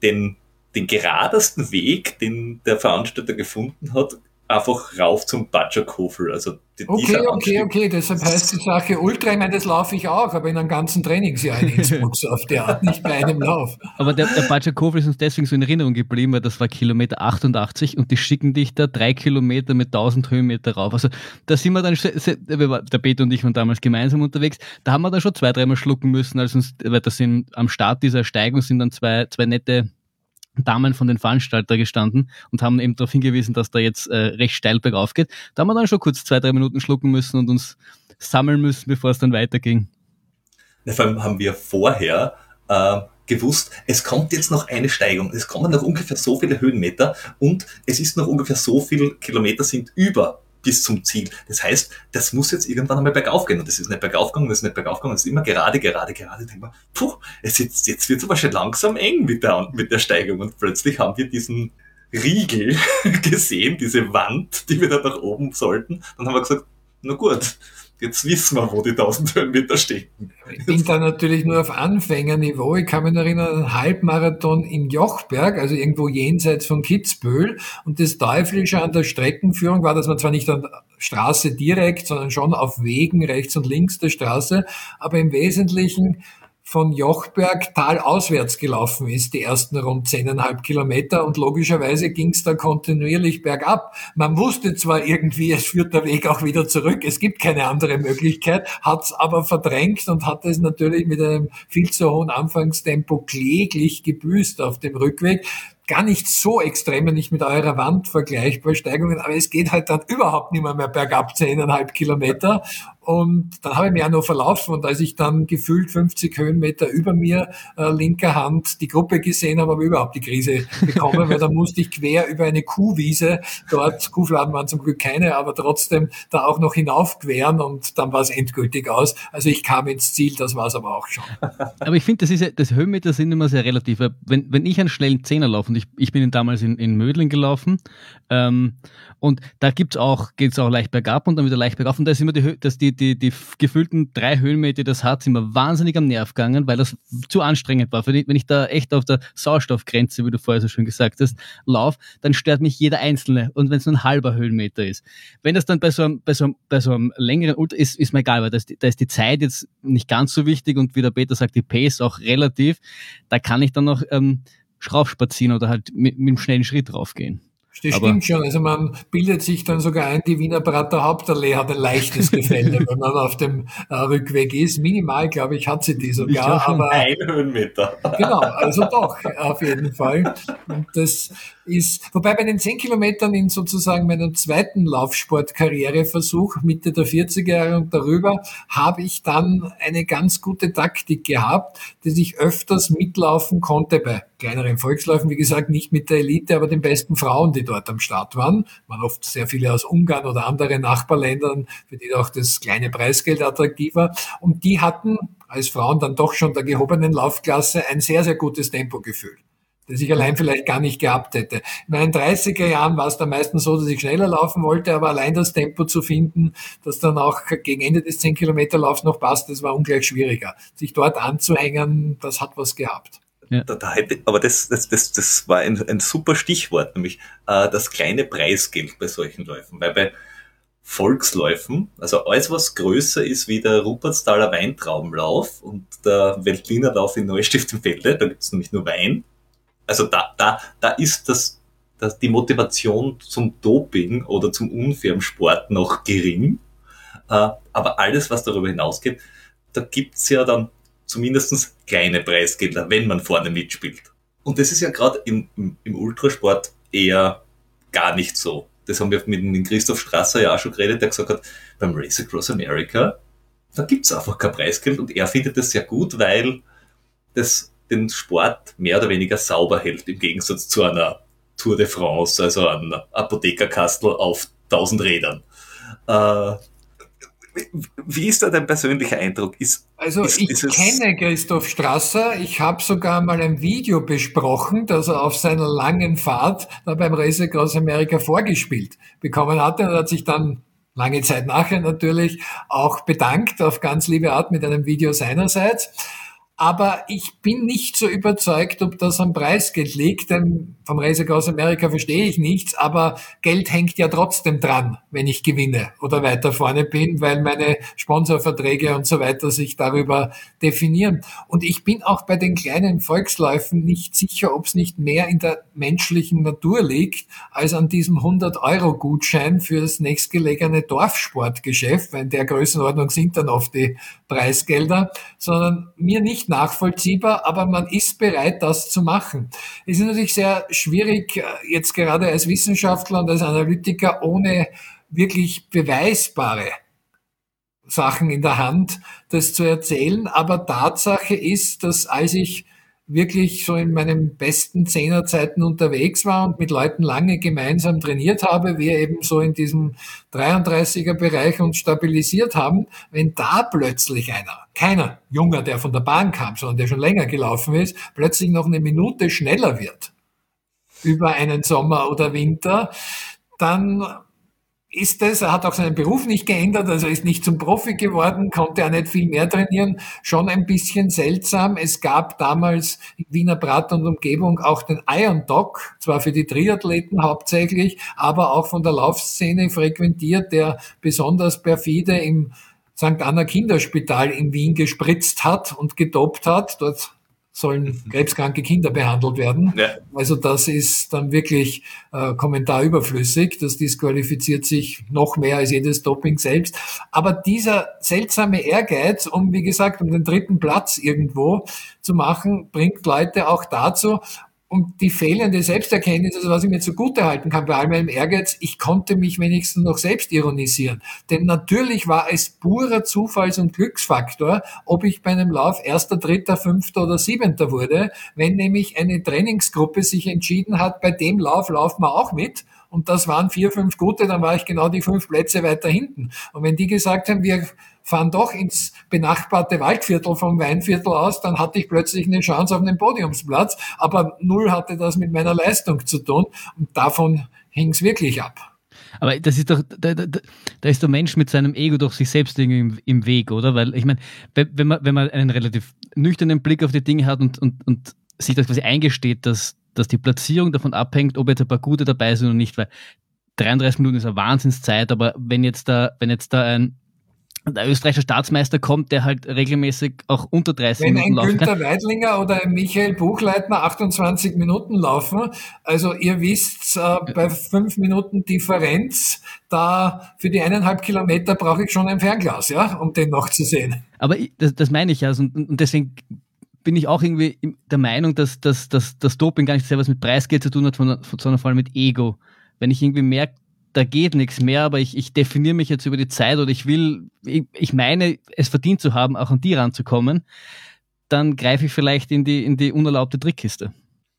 den, den geradesten Weg, den der Veranstalter gefunden hat, einfach rauf zum Batscherkofel. Also die, okay, okay, okay. Deshalb heißt die [laughs] Sache Ultra, ich meine, das laufe ich auch, aber in einem ganzen Trainingsjahr in Innsbruck [laughs] so auf der Art, nicht bei einem Lauf. Aber der, der Batscherkofel ist uns deswegen so in Erinnerung geblieben, weil das war Kilometer 88 und die schicken dich da drei Kilometer mit 1000 Höhenmeter rauf. Also da sind wir dann, der Peter und ich waren damals gemeinsam unterwegs, da haben wir dann schon zwei, dreimal schlucken müssen, als uns, weil das sind am Start dieser Steigung sind dann zwei, zwei nette Damen von den Veranstalter gestanden und haben eben darauf hingewiesen, dass da jetzt äh, recht steil bergauf geht. Da haben wir dann schon kurz zwei, drei Minuten schlucken müssen und uns sammeln müssen, bevor es dann weiterging. Ja, vor allem haben wir vorher äh, gewusst, es kommt jetzt noch eine Steigung, es kommen noch ungefähr so viele Höhenmeter und es ist noch ungefähr so viele Kilometer sind über bis zum Ziel. Das heißt, das muss jetzt irgendwann einmal bergauf gehen. Und das ist nicht bergauf gegangen, das ist nicht bergauf gegangen, das ist immer gerade, gerade, gerade. Ich denke mal, puh, es jetzt, jetzt wird es aber schon langsam eng mit der, mit der Steigung. Und plötzlich haben wir diesen Riegel [laughs] gesehen, diese Wand, die wir da nach oben sollten. Dann haben wir gesagt, na gut, jetzt wissen wir, wo die 1000 Höhenmeter stecken. Ich bin da natürlich nur auf Anfängerniveau. Ich kann mich erinnern, ein Halbmarathon im Jochberg, also irgendwo jenseits von Kitzbühel. Und das Teuflische an der Streckenführung war, dass man zwar nicht an Straße direkt, sondern schon auf Wegen rechts und links der Straße, aber im Wesentlichen von Jochberg talauswärts gelaufen ist, die ersten rund zehneinhalb Kilometer und logischerweise ging es da kontinuierlich bergab. Man wusste zwar irgendwie, es führt der Weg auch wieder zurück, es gibt keine andere Möglichkeit, hat es aber verdrängt und hat es natürlich mit einem viel zu hohen Anfangstempo kläglich gebüßt auf dem Rückweg gar nicht so extrem, nicht mit eurer Wand vergleichbar Steigungen, aber es geht halt dann überhaupt nicht mehr, mehr bergab, zehneinhalb Kilometer. Und dann habe ich mich auch noch verlaufen und als ich dann gefühlt 50 Höhenmeter über mir, äh, linker Hand, die Gruppe gesehen habe, habe ich überhaupt die Krise bekommen, weil dann musste ich quer über eine Kuhwiese, dort, Kuhfladen waren zum Glück keine, aber trotzdem da auch noch hinaufqueren und dann war es endgültig aus. Also ich kam ins Ziel, das war es aber auch schon. Aber ich finde, das ja, das Höhenmeter sind immer sehr relativ. Wenn, wenn ich einen schnellen Zehner laufe, und ich, ich bin damals in, in Mödling gelaufen, ähm, und da gibt's auch, geht's auch leicht bergab und dann wieder leicht bergauf. Und da ist immer die, dass die, die, die gefühlten drei Höhenmeter, das hat, sind mir wahnsinnig am Nerv gegangen, weil das zu anstrengend war. Wenn ich da echt auf der Sauerstoffgrenze, wie du vorher so schön gesagt hast, lauf, dann stört mich jeder einzelne. Und wenn es nur ein halber Höhenmeter ist. Wenn das dann bei so einem, bei so einem, bei so einem längeren Ultra ist, ist mir egal, weil da ist, da ist die Zeit jetzt nicht ganz so wichtig und wie der Peter sagt, die Pace auch relativ. Da kann ich dann noch ähm, Schraufspazieren oder halt mit, mit einem schnellen Schritt draufgehen. Das Aber stimmt schon. Also man bildet sich dann sogar ein, die Wiener Prater Hauptallee hat ein leichtes [laughs] Gefälle, wenn man auf dem äh, Rückweg ist. Minimal, glaube ich, hat sie die sogar. aber ein Höhenmeter. Genau, also doch, auf jeden Fall. Und das ist, wobei bei den 10 Kilometern in sozusagen meinem zweiten Laufsportkarriereversuch, Mitte der 40er Jahre und darüber, habe ich dann eine ganz gute Taktik gehabt, dass ich öfters mitlaufen konnte bei kleineren Volksläufen, wie gesagt, nicht mit der Elite, aber den besten Frauen, die dort am Start waren. Man oft sehr viele aus Ungarn oder anderen Nachbarländern, für die auch das kleine Preisgeld attraktiver. Und die hatten als Frauen dann doch schon der gehobenen Laufklasse ein sehr, sehr gutes Tempogefühl das ich allein vielleicht gar nicht gehabt hätte. In meinen 30er Jahren war es dann meistens so, dass ich schneller laufen wollte, aber allein das Tempo zu finden, das dann auch gegen Ende des 10 Kilometer Laufs noch passt, das war ungleich schwieriger. Sich dort anzuhängen, das hat was gehabt. Ja. Da, da hätte, aber das, das, das, das war ein, ein super Stichwort, nämlich äh, das kleine Preisgeld bei solchen Läufen. Weil bei Volksläufen, also alles, was größer ist wie der Rupertstaler Weintraubenlauf und der Weltlinerlauf in Neustift im Felde, da gibt's nämlich nur Wein, also da, da, da ist das, das, die Motivation zum Doping oder zum unfairen Sport noch gering. Äh, aber alles, was darüber hinausgeht, da gibt's ja dann zumindestens kleine Preisgelder, wenn man vorne mitspielt. Und das ist ja gerade im, im, Ultrasport eher gar nicht so. Das haben wir mit, mit Christoph Strasser ja auch schon geredet, der gesagt hat, beim Race Across America, da gibt's einfach kein Preisgeld und er findet das sehr gut, weil das den Sport mehr oder weniger sauber hält, im Gegensatz zu einer Tour de France, also einem Apothekerkastel auf 1000 Rädern. Äh, wie ist da dein persönlicher Eindruck? Ist, also ist, ich ist kenne Christoph Strasser. Ich habe sogar mal ein Video besprochen, das er auf seiner langen Fahrt da beim Race Across America vorgespielt bekommen hatte. Er hat sich dann lange Zeit nachher natürlich auch bedankt auf ganz liebe Art mit einem Video seinerseits. Aber ich bin nicht so überzeugt, ob das am Preisgeld liegt, denn vom Reisek aus Amerika verstehe ich nichts, aber Geld hängt ja trotzdem dran, wenn ich gewinne oder weiter vorne bin, weil meine Sponsorverträge und so weiter sich darüber definieren. Und ich bin auch bei den kleinen Volksläufen nicht sicher, ob es nicht mehr in der menschlichen Natur liegt, als an diesem 100-Euro-Gutschein für das nächstgelegene Dorfsportgeschäft, weil in der Größenordnung sind dann oft die Preisgelder, sondern mir nicht nachvollziehbar, aber man ist bereit, das zu machen. Es ist natürlich sehr schwierig, äh, jetzt gerade als Wissenschaftler und als Analytiker ohne wirklich beweisbare Sachen in der Hand, das zu erzählen. Aber Tatsache ist, dass als ich wirklich so in meinen besten Zehnerzeiten unterwegs war und mit Leuten lange gemeinsam trainiert habe, wir eben so in diesem 33er Bereich uns stabilisiert haben, wenn da plötzlich einer, keiner Junger, der von der Bahn kam, sondern der schon länger gelaufen ist, plötzlich noch eine Minute schneller wird über einen Sommer oder Winter, dann ist es, er hat auch seinen Beruf nicht geändert, also ist nicht zum Profi geworden, konnte er nicht viel mehr trainieren, schon ein bisschen seltsam. Es gab damals in Wiener Brat und Umgebung auch den Iron Dog, zwar für die Triathleten hauptsächlich, aber auch von der Laufszene frequentiert, der besonders perfide im St. Anna Kinderspital in Wien gespritzt hat und gedopt hat. Dort sollen krebskranke Kinder behandelt werden. Ja. Also das ist dann wirklich äh, kommentarüberflüssig. Das disqualifiziert sich noch mehr als jedes Doping selbst. Aber dieser seltsame Ehrgeiz, um, wie gesagt, um den dritten Platz irgendwo zu machen, bringt Leute auch dazu, und die fehlende Selbsterkenntnis, also was ich mir zugute halten kann bei all meinem Ehrgeiz, ich konnte mich wenigstens noch selbst ironisieren. Denn natürlich war es purer Zufalls- und Glücksfaktor, ob ich bei einem Lauf erster, dritter, fünfter oder siebenter wurde, wenn nämlich eine Trainingsgruppe sich entschieden hat, bei dem Lauf laufen wir auch mit. Und das waren vier, fünf gute, dann war ich genau die fünf Plätze weiter hinten. Und wenn die gesagt haben, wir fahren doch ins benachbarte Waldviertel vom Weinviertel aus, dann hatte ich plötzlich eine Chance auf einen Podiumsplatz, aber null hatte das mit meiner Leistung zu tun und davon hing es wirklich ab. Aber das ist doch, da, da, da, ist der Mensch mit seinem Ego doch sich selbst irgendwie im, im Weg, oder? Weil ich meine, wenn man, wenn man einen relativ nüchternen Blick auf die Dinge hat und, und, und sich das quasi eingesteht, dass, dass die Platzierung davon abhängt, ob jetzt ein paar gute dabei sind oder nicht, weil 33 Minuten ist eine Wahnsinnszeit, aber wenn jetzt da, wenn jetzt da ein der österreichische Staatsmeister kommt, der halt regelmäßig auch unter 30 Wenn Minuten laufen kann. Wenn ein Günther Weidlinger oder ein Michael Buchleitner 28 Minuten laufen, also ihr wisst, äh, bei fünf Minuten Differenz, da für die eineinhalb Kilometer brauche ich schon ein Fernglas, ja, um den noch zu sehen. Aber ich, das, das meine ich ja, also, und, und deswegen bin ich auch irgendwie der Meinung, dass, dass, dass das Doping gar nicht sehr was mit Preisgeld zu tun hat, sondern vor allem mit Ego. Wenn ich irgendwie merke, da geht nichts mehr, aber ich, ich definiere mich jetzt über die Zeit oder ich will, ich, ich meine, es verdient zu haben, auch an die ranzukommen, dann greife ich vielleicht in die, in die unerlaubte Trickkiste.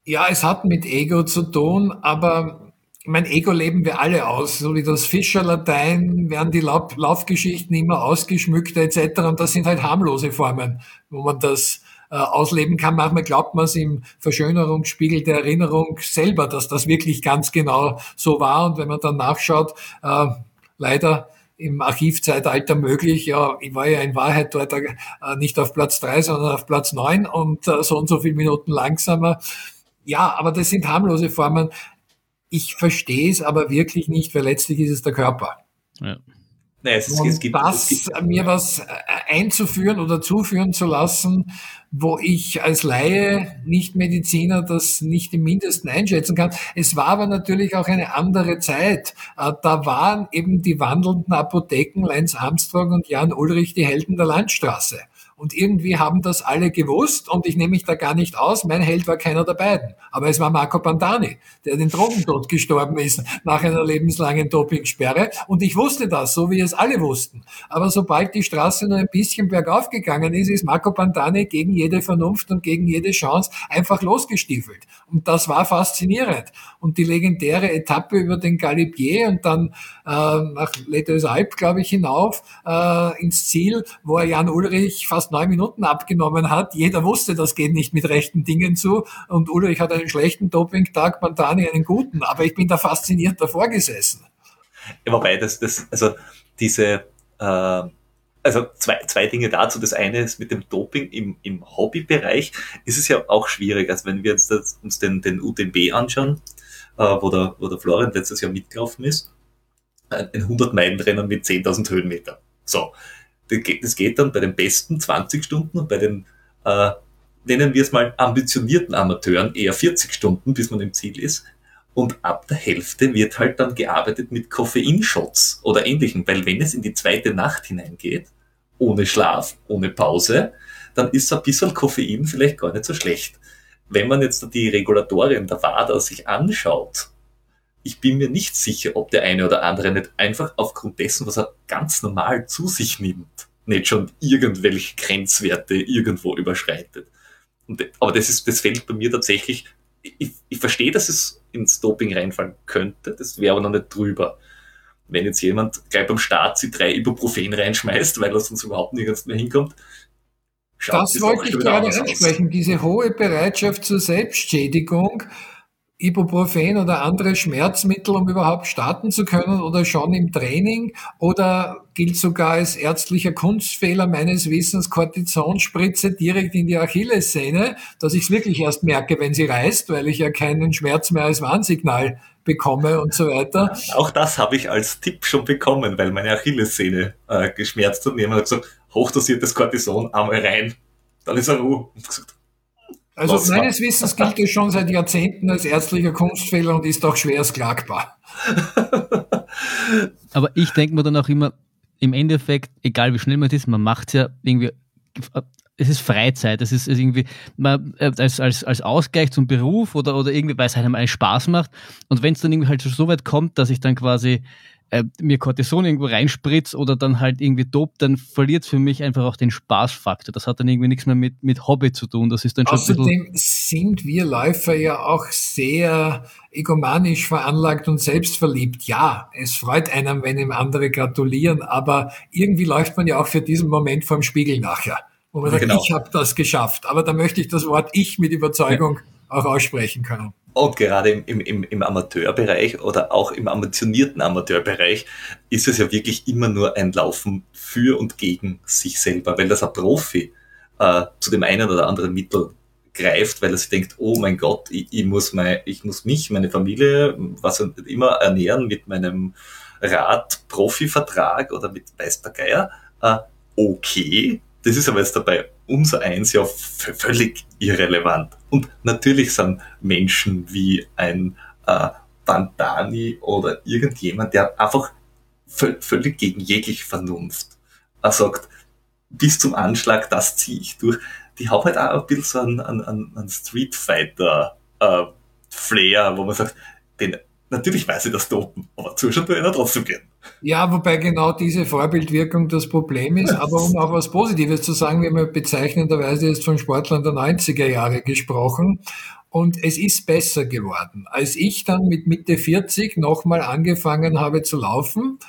Ja, es hat mit Ego zu tun, aber mein Ego leben wir alle aus. So wie das Fischerlatein werden die Lauf Laufgeschichten immer ausgeschmückt etc. Und das sind halt harmlose Formen, wo man das ausleben kann. Manchmal glaubt man es im Verschönerungsspiegel der Erinnerung selber, dass das wirklich ganz genau so war. Und wenn man dann nachschaut, äh, leider im Archivzeitalter möglich. Ja, ich war ja in Wahrheit dort äh, nicht auf Platz drei, sondern auf Platz neun und äh, so und so viele Minuten langsamer. Ja, aber das sind harmlose Formen. Ich verstehe es aber wirklich nicht, weil letztlich ist es der Körper. Ja. Nee, es, und es gibt, das, es gibt, mir was äh, einzuführen oder zuführen zu lassen, wo ich als Laie, nicht Mediziner, das nicht im Mindesten einschätzen kann. Es war aber natürlich auch eine andere Zeit. Äh, da waren eben die wandelnden Apotheken Lance Armstrong und Jan Ulrich die Helden der Landstraße. Und irgendwie haben das alle gewusst und ich nehme mich da gar nicht aus. Mein Held war keiner der beiden. Aber es war Marco Pantani, der den Drogentod gestorben ist nach einer lebenslangen Dopingsperre. Und ich wusste das, so wie es alle wussten. Aber sobald die Straße nur ein bisschen bergauf gegangen ist, ist Marco Pantani gegen jede Vernunft und gegen jede Chance einfach losgestiefelt. Und das war faszinierend. Und die legendäre Etappe über den Galibier und dann äh, nach Les Alpes, glaube ich, hinauf äh, ins Ziel, wo er Jan Ulrich fast neun Minuten abgenommen hat. Jeder wusste, das geht nicht mit rechten Dingen zu. Und Ulrich hat einen schlechten Doping-Tag, Pantani einen guten. Aber ich bin da fasziniert davor gesessen. Wobei, das, das, also diese, äh, also zwei, zwei Dinge dazu. Das eine ist mit dem Doping im, im Hobbybereich ist es ja auch schwierig. Also wenn wir jetzt das, uns den, den UTMB anschauen, äh, wo, der, wo der Florian letztes Jahr mitgelaufen ist, ein 100-Meilen-Rennen mit 10.000 Höhenmeter. So, das geht dann bei den besten 20 Stunden und bei den, äh, nennen wir es mal, ambitionierten Amateuren eher 40 Stunden, bis man im Ziel ist. Und ab der Hälfte wird halt dann gearbeitet mit Koffeinshots oder ähnlichem, weil wenn es in die zweite Nacht hineingeht, ohne Schlaf, ohne Pause, dann ist ein bisschen Koffein vielleicht gar nicht so schlecht. Wenn man jetzt die Regulatorien der WADA sich anschaut, ich bin mir nicht sicher, ob der eine oder andere nicht einfach aufgrund dessen, was er ganz normal zu sich nimmt, nicht schon irgendwelche Grenzwerte irgendwo überschreitet. Und, aber das ist, das fällt bei mir tatsächlich, ich, ich verstehe, dass es ins Doping reinfallen könnte, das wäre aber noch nicht drüber. Wenn jetzt jemand gleich beim Start sie drei Ibuprofen reinschmeißt, weil er sonst überhaupt nirgends mehr hinkommt, das wollte ich gerade ansprechen, diese hohe Bereitschaft zur Selbstschädigung Ibuprofen oder andere Schmerzmittel, um überhaupt starten zu können oder schon im Training? Oder gilt sogar als ärztlicher Kunstfehler meines Wissens Cortisonspritze direkt in die Achillessehne, dass ich es wirklich erst merke, wenn sie reißt, weil ich ja keinen Schmerz mehr als Warnsignal bekomme und so weiter. Auch das habe ich als Tipp schon bekommen, weil meine Achillessehne äh, geschmerzt hat. Und jemand hat gesagt, hochdosiertes Cortison, einmal rein. Dann ist er Ruhe. Und gesagt, also Was meines Wissens gilt es schon seit Jahrzehnten als ärztlicher Kunstfehler und ist auch schwerst klagbar. [laughs] Aber ich denke mir dann auch immer, im Endeffekt, egal wie schnell man ist, man macht es ja irgendwie, es ist Freizeit, es ist, irgendwie man, äh, als, als, als Ausgleich zum Beruf oder, oder irgendwie, weil es einem einen Spaß macht. Und wenn es dann irgendwie halt so weit kommt, dass ich dann quasi äh, mir Cortison irgendwo reinspritzt oder dann halt irgendwie dopt, dann verliert es für mich einfach auch den Spaßfaktor. Das hat dann irgendwie nichts mehr mit, mit Hobby zu tun. Das ist dann schon Außerdem sind wir Läufer ja auch sehr egomanisch veranlagt und selbstverliebt. Ja, es freut einen, wenn ihm andere gratulieren, aber irgendwie läuft man ja auch für diesen Moment vorm Spiegel nachher. Wo man sagt, genau. ich habe das geschafft. Aber da möchte ich das Wort ich mit Überzeugung ja. auch aussprechen können. Und gerade im, im, im Amateurbereich oder auch im ambitionierten Amateurbereich ist es ja wirklich immer nur ein Laufen für und gegen sich selber, weil das ein Profi äh, zu dem einen oder anderen Mittel greift, weil er sich denkt, oh mein Gott, ich, ich, muss, mein, ich muss mich, meine Familie, was immer ernähren mit meinem Rad-Profi-Vertrag oder mit weiß der Geier. äh, okay. Das ist aber jetzt dabei unser Eins ja völlig irrelevant. Und natürlich sind Menschen wie ein äh, oder irgendjemand, der einfach völlig gegen jegliche Vernunft er sagt, bis zum Anschlag, das ziehe ich durch. Die haben halt auch ein bisschen so einen, einen, einen Street Fighter äh, Flair, wo man sagt, den, natürlich weiß ich das dopen, aber zuschauen tue ich trotzdem gehen. Ja, wobei genau diese Vorbildwirkung das Problem ist. Aber um auch was Positives zu sagen, wir haben bezeichnenderweise jetzt von Sportlern der 90er Jahre gesprochen. Und es ist besser geworden. Als ich dann mit Mitte 40 nochmal angefangen habe zu laufen,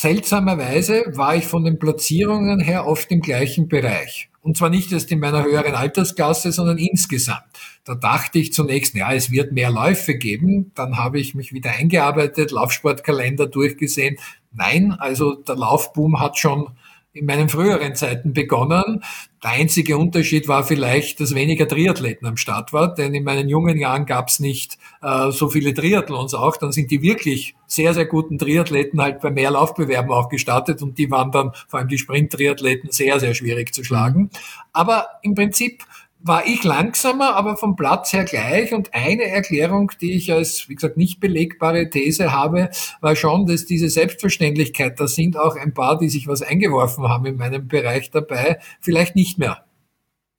seltsamerweise war ich von den Platzierungen her oft im gleichen Bereich. Und zwar nicht erst in meiner höheren Altersklasse, sondern insgesamt. Da dachte ich zunächst, ja, es wird mehr Läufe geben. Dann habe ich mich wieder eingearbeitet, Laufsportkalender durchgesehen. Nein, also der Laufboom hat schon in meinen früheren Zeiten begonnen. Der einzige Unterschied war vielleicht, dass weniger Triathleten am Start war, denn in meinen jungen Jahren gab es nicht äh, so viele Triathlons auch. Dann sind die wirklich sehr, sehr guten Triathleten halt bei mehr Laufbewerben auch gestartet und die waren dann, vor allem die Sprint-Triathleten, sehr, sehr schwierig zu schlagen. Aber im Prinzip war ich langsamer, aber vom Platz her gleich. Und eine Erklärung, die ich als, wie gesagt, nicht belegbare These habe, war schon, dass diese Selbstverständlichkeit, da sind auch ein paar, die sich was eingeworfen haben in meinem Bereich dabei, vielleicht nicht mehr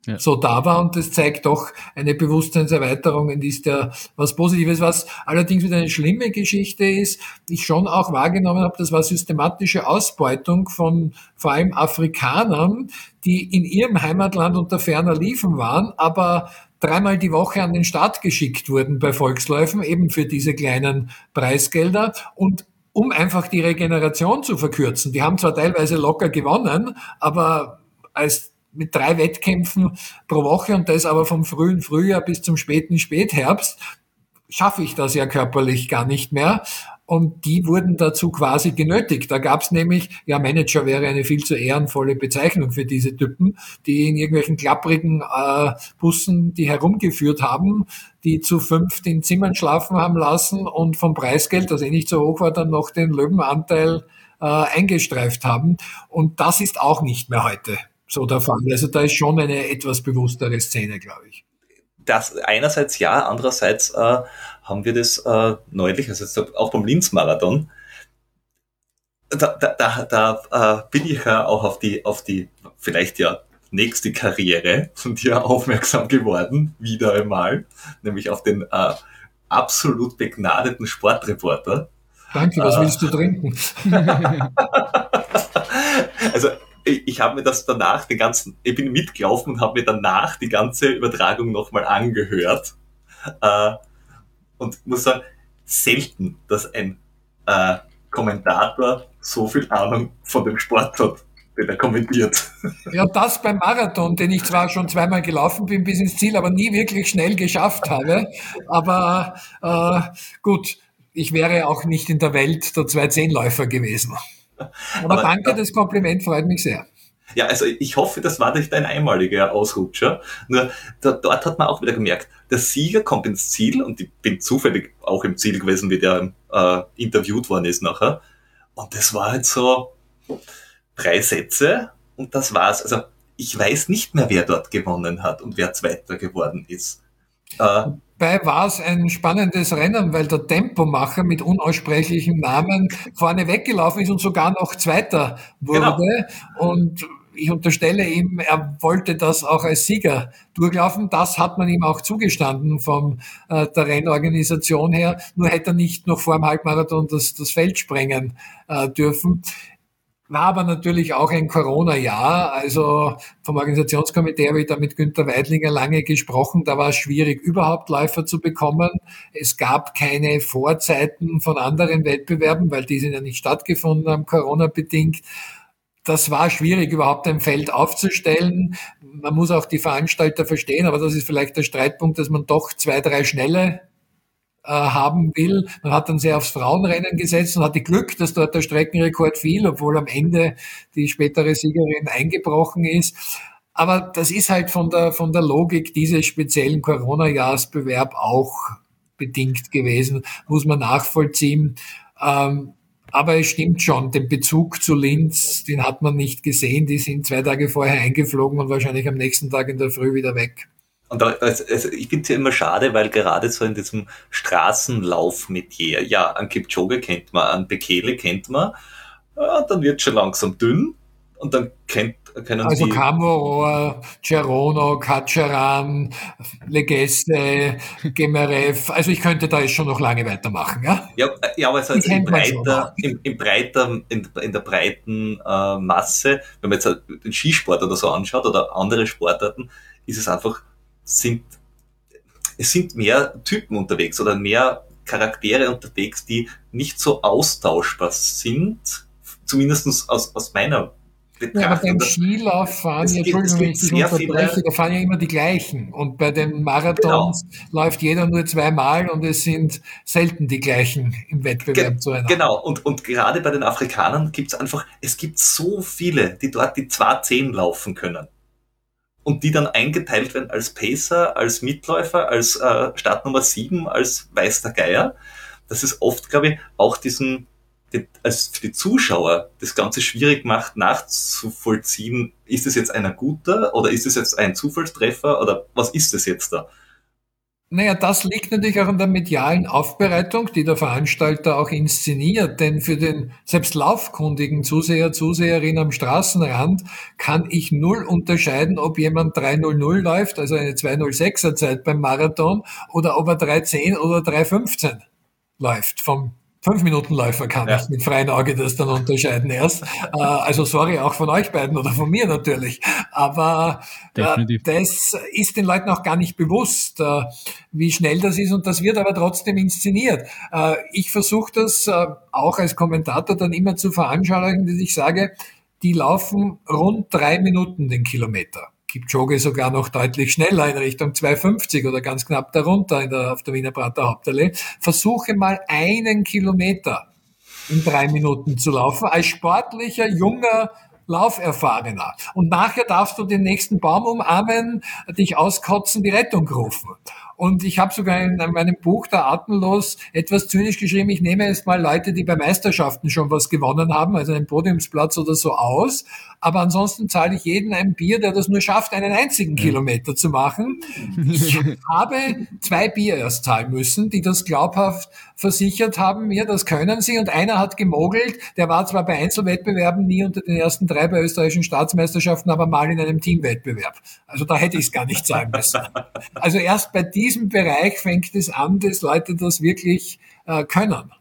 ja. so da war. Und das zeigt doch eine Bewusstseinserweiterung und ist ja was Positives. Was allerdings wieder eine schlimme Geschichte ist, ich schon auch wahrgenommen habe, das war systematische Ausbeutung von vor allem Afrikanern, die in ihrem Heimatland unter ferner Liefen waren, aber dreimal die Woche an den Start geschickt wurden bei Volksläufen, eben für diese kleinen Preisgelder und um einfach die Regeneration zu verkürzen. Die haben zwar teilweise locker gewonnen, aber als mit drei Wettkämpfen pro Woche und das aber vom frühen Frühjahr bis zum späten Spätherbst, schaffe ich das ja körperlich gar nicht mehr. Und die wurden dazu quasi genötigt. Da gab es nämlich, ja, Manager wäre eine viel zu ehrenvolle Bezeichnung für diese Typen, die in irgendwelchen klapprigen äh, Bussen die herumgeführt haben, die zu fünft in Zimmern schlafen haben lassen und vom Preisgeld, das eh nicht so hoch war, dann noch den Löwenanteil äh, eingestreift haben. Und das ist auch nicht mehr heute so der Fall. Also da ist schon eine etwas bewusstere Szene, glaube ich. Das einerseits ja, andererseits äh, haben wir das äh, neulich, also auch beim Linz-Marathon, da, da, da, da äh, bin ich ja auch auf die, auf die vielleicht ja nächste Karriere von dir aufmerksam geworden, wieder einmal, nämlich auf den äh, absolut begnadeten Sportreporter. Danke, was äh, willst du trinken? [laughs] [laughs] ich, ich habe mir das danach, den ganzen, ich bin mitgelaufen und habe mir danach die ganze Übertragung nochmal angehört. Äh, und muss sagen, selten, dass ein äh, Kommentator so viel Ahnung von dem Sport hat, den er kommentiert. [laughs] Ja, das beim Marathon, den ich zwar schon zweimal gelaufen bin bis ins Ziel, aber nie wirklich schnell geschafft habe. Aber äh, gut, ich wäre auch nicht in der Welt der 210-Läufer gewesen. Aber, Aber danke, das Kompliment freut mich sehr. Ja, also ich hoffe, das war nicht ein einmaliger Ausrutscher. Nur da, dort hat man auch wieder gemerkt, der Sieger kommt ins Ziel und ich bin zufällig auch im Ziel gewesen, wie der äh, interviewt worden ist nachher. Und das war halt so drei Sätze und das war's. Also ich weiß nicht mehr, wer dort gewonnen hat und wer Zweiter geworden ist. Äh, Dabei war es ein spannendes Rennen, weil der Tempomacher mit unaussprechlichem Namen vorne weggelaufen ist und sogar noch Zweiter wurde. Genau. Und ich unterstelle ihm, er wollte das auch als Sieger durchlaufen. Das hat man ihm auch zugestanden von äh, der Rennorganisation her. Nur hätte er nicht noch vor dem Halbmarathon das, das Feld sprengen äh, dürfen. War aber natürlich auch ein Corona-Jahr. Also vom Organisationskomitee habe ich da mit Günter Weidlinger lange gesprochen. Da war es schwierig, überhaupt Läufer zu bekommen. Es gab keine Vorzeiten von anderen Wettbewerben, weil die sind ja nicht stattgefunden haben, Corona-bedingt. Das war schwierig, überhaupt ein Feld aufzustellen. Man muss auch die Veranstalter verstehen, aber das ist vielleicht der Streitpunkt, dass man doch zwei, drei schnelle haben will. Man hat dann sehr aufs Frauenrennen gesetzt und hatte Glück, dass dort der Streckenrekord fiel, obwohl am Ende die spätere Siegerin eingebrochen ist. Aber das ist halt von der, von der Logik dieses speziellen Corona-Jahresbewerb auch bedingt gewesen, muss man nachvollziehen. Ähm, Aber es stimmt schon, den Bezug zu Linz, den hat man nicht gesehen. Die sind zwei Tage vorher eingeflogen und wahrscheinlich am nächsten Tag in der Früh wieder weg. Und da, also ich finde es ja immer schade, weil gerade so in diesem Straßenlauf-Metier, ja, an Kipchoge kennt man, an Bekele kennt man, ja, dann wird schon langsam dünn und dann kennt, können also die... Also Kammerohr, Cerono, Kacharan, Legesse, Gemerev, also ich könnte da jetzt schon noch lange weitermachen, ja? Ja, ja aber also in, breiter, im, im breiter, in, in, der breiten äh, Masse, wenn man jetzt den Skisport oder so anschaut oder andere Sportarten, ist es einfach sind, es sind mehr Typen unterwegs oder mehr Charaktere unterwegs, die nicht so austauschbar sind, zumindest aus, aus meiner Betrachtung. Ja, aber beim Skilauf fahren ja, Entschuldigung, wenn ich dich unterbreche, da fahren ja immer die gleichen. Und bei den Marathons genau. läuft jeder nur zweimal und es sind selten die gleichen im Wettbewerb Ge zueinander. Genau, und, und gerade bei den Afrikanern gibt es einfach, es gibt so viele, die dort die 2.10 laufen können und die dann eingeteilt werden als Pacer, als Mitläufer, als äh, Startnummer 7, als Weiß der Geier. Das ist oft, glaube ich, auch diesen, die, als für die Zuschauer das Ganze schwierig macht, nachzuvollziehen, ist es jetzt einer guter oder ist es jetzt ein Zufallstreffer oder was ist es jetzt da? Naja, das liegt natürlich auch an der medialen Aufbereitung, die der Veranstalter auch inszeniert. Denn für den selbst laufkundigen Zuseher, Zuseherin am Straßenrand kann ich null unterscheiden, ob jemand 3.00 läuft, also eine 2.06er Zeit beim Marathon, oder ob er 3.10 oder 3.15 läuft vom Fünf Minuten Läufer kann ja. ich mit freiem Auge das dann unterscheiden erst. Äh, also sorry auch von euch beiden oder von mir natürlich. Aber äh, das ist den Leuten auch gar nicht bewusst, äh, wie schnell das ist und das wird aber trotzdem inszeniert. Ich versuche das auch als Kommentator dann immer zu veranschaulichen, dass ich sage, die laufen rund drei Minuten den Kilometer. Kipchoge sogar noch deutlich schneller in Richtung 250 oder ganz knapp darunter der, auf der Wiener Prater Hauptallee. Versuche mal einen Kilometer in drei Minuten zu laufen als sportlicher, junger Lauferfahrener. Und nachher darfst du den nächsten Baum umarmen, dich auskotzen, die Rettung rufen. Und ich habe sogar in meinem Buch Der Atemlos etwas zynisch geschrieben, ich nehme jetzt mal Leute, die bei Meisterschaften schon was gewonnen haben, also einen Podiumsplatz oder so aus. Aber ansonsten zahle ich jeden ein Bier, der das nur schafft, einen einzigen Kilometer zu machen. Ich [laughs] habe zwei Bier erst zahlen müssen, die das glaubhaft versichert haben mir, das können sie. Und einer hat gemogelt, der war zwar bei Einzelwettbewerben nie unter den ersten drei bei österreichischen Staatsmeisterschaften, aber mal in einem Teamwettbewerb. Also da hätte ich es gar nicht zahlen müssen. Also erst bei diesem diesem Bereich fängt es an, dass Leute das wirklich äh, können.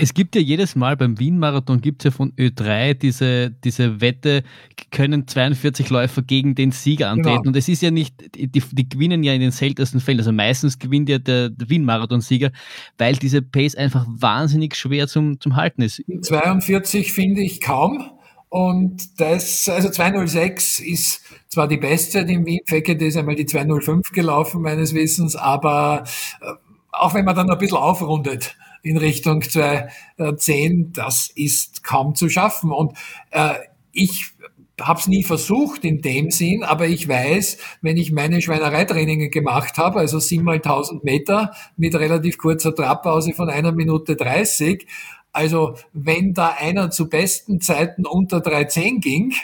Es gibt ja jedes Mal beim Wien-Marathon gibt es ja von Ö3 diese, diese Wette, können 42 Läufer gegen den Sieger antreten. Genau. Und es ist ja nicht, die, die, gewinnen ja in den seltensten Fällen. Also meistens gewinnt ja der, der Wien-Marathon-Sieger, weil diese Pace einfach wahnsinnig schwer zum, zum Halten ist. 42 finde ich kaum. Und das, also 206 ist zwar die Bestzeit im Wien, Fekete ist einmal die 205 gelaufen, meines Wissens, aber äh, auch wenn man dann ein bisschen aufrundet in Richtung 210, das ist kaum zu schaffen. Und äh, ich habe es nie versucht in dem Sinn, aber ich weiß, wenn ich meine Schweinereitrainingen gemacht habe, also siebenmal 1000 Meter mit relativ kurzer Trabpause von einer Minute 30, also wenn da einer zu besten Zeiten unter 3,10 ging,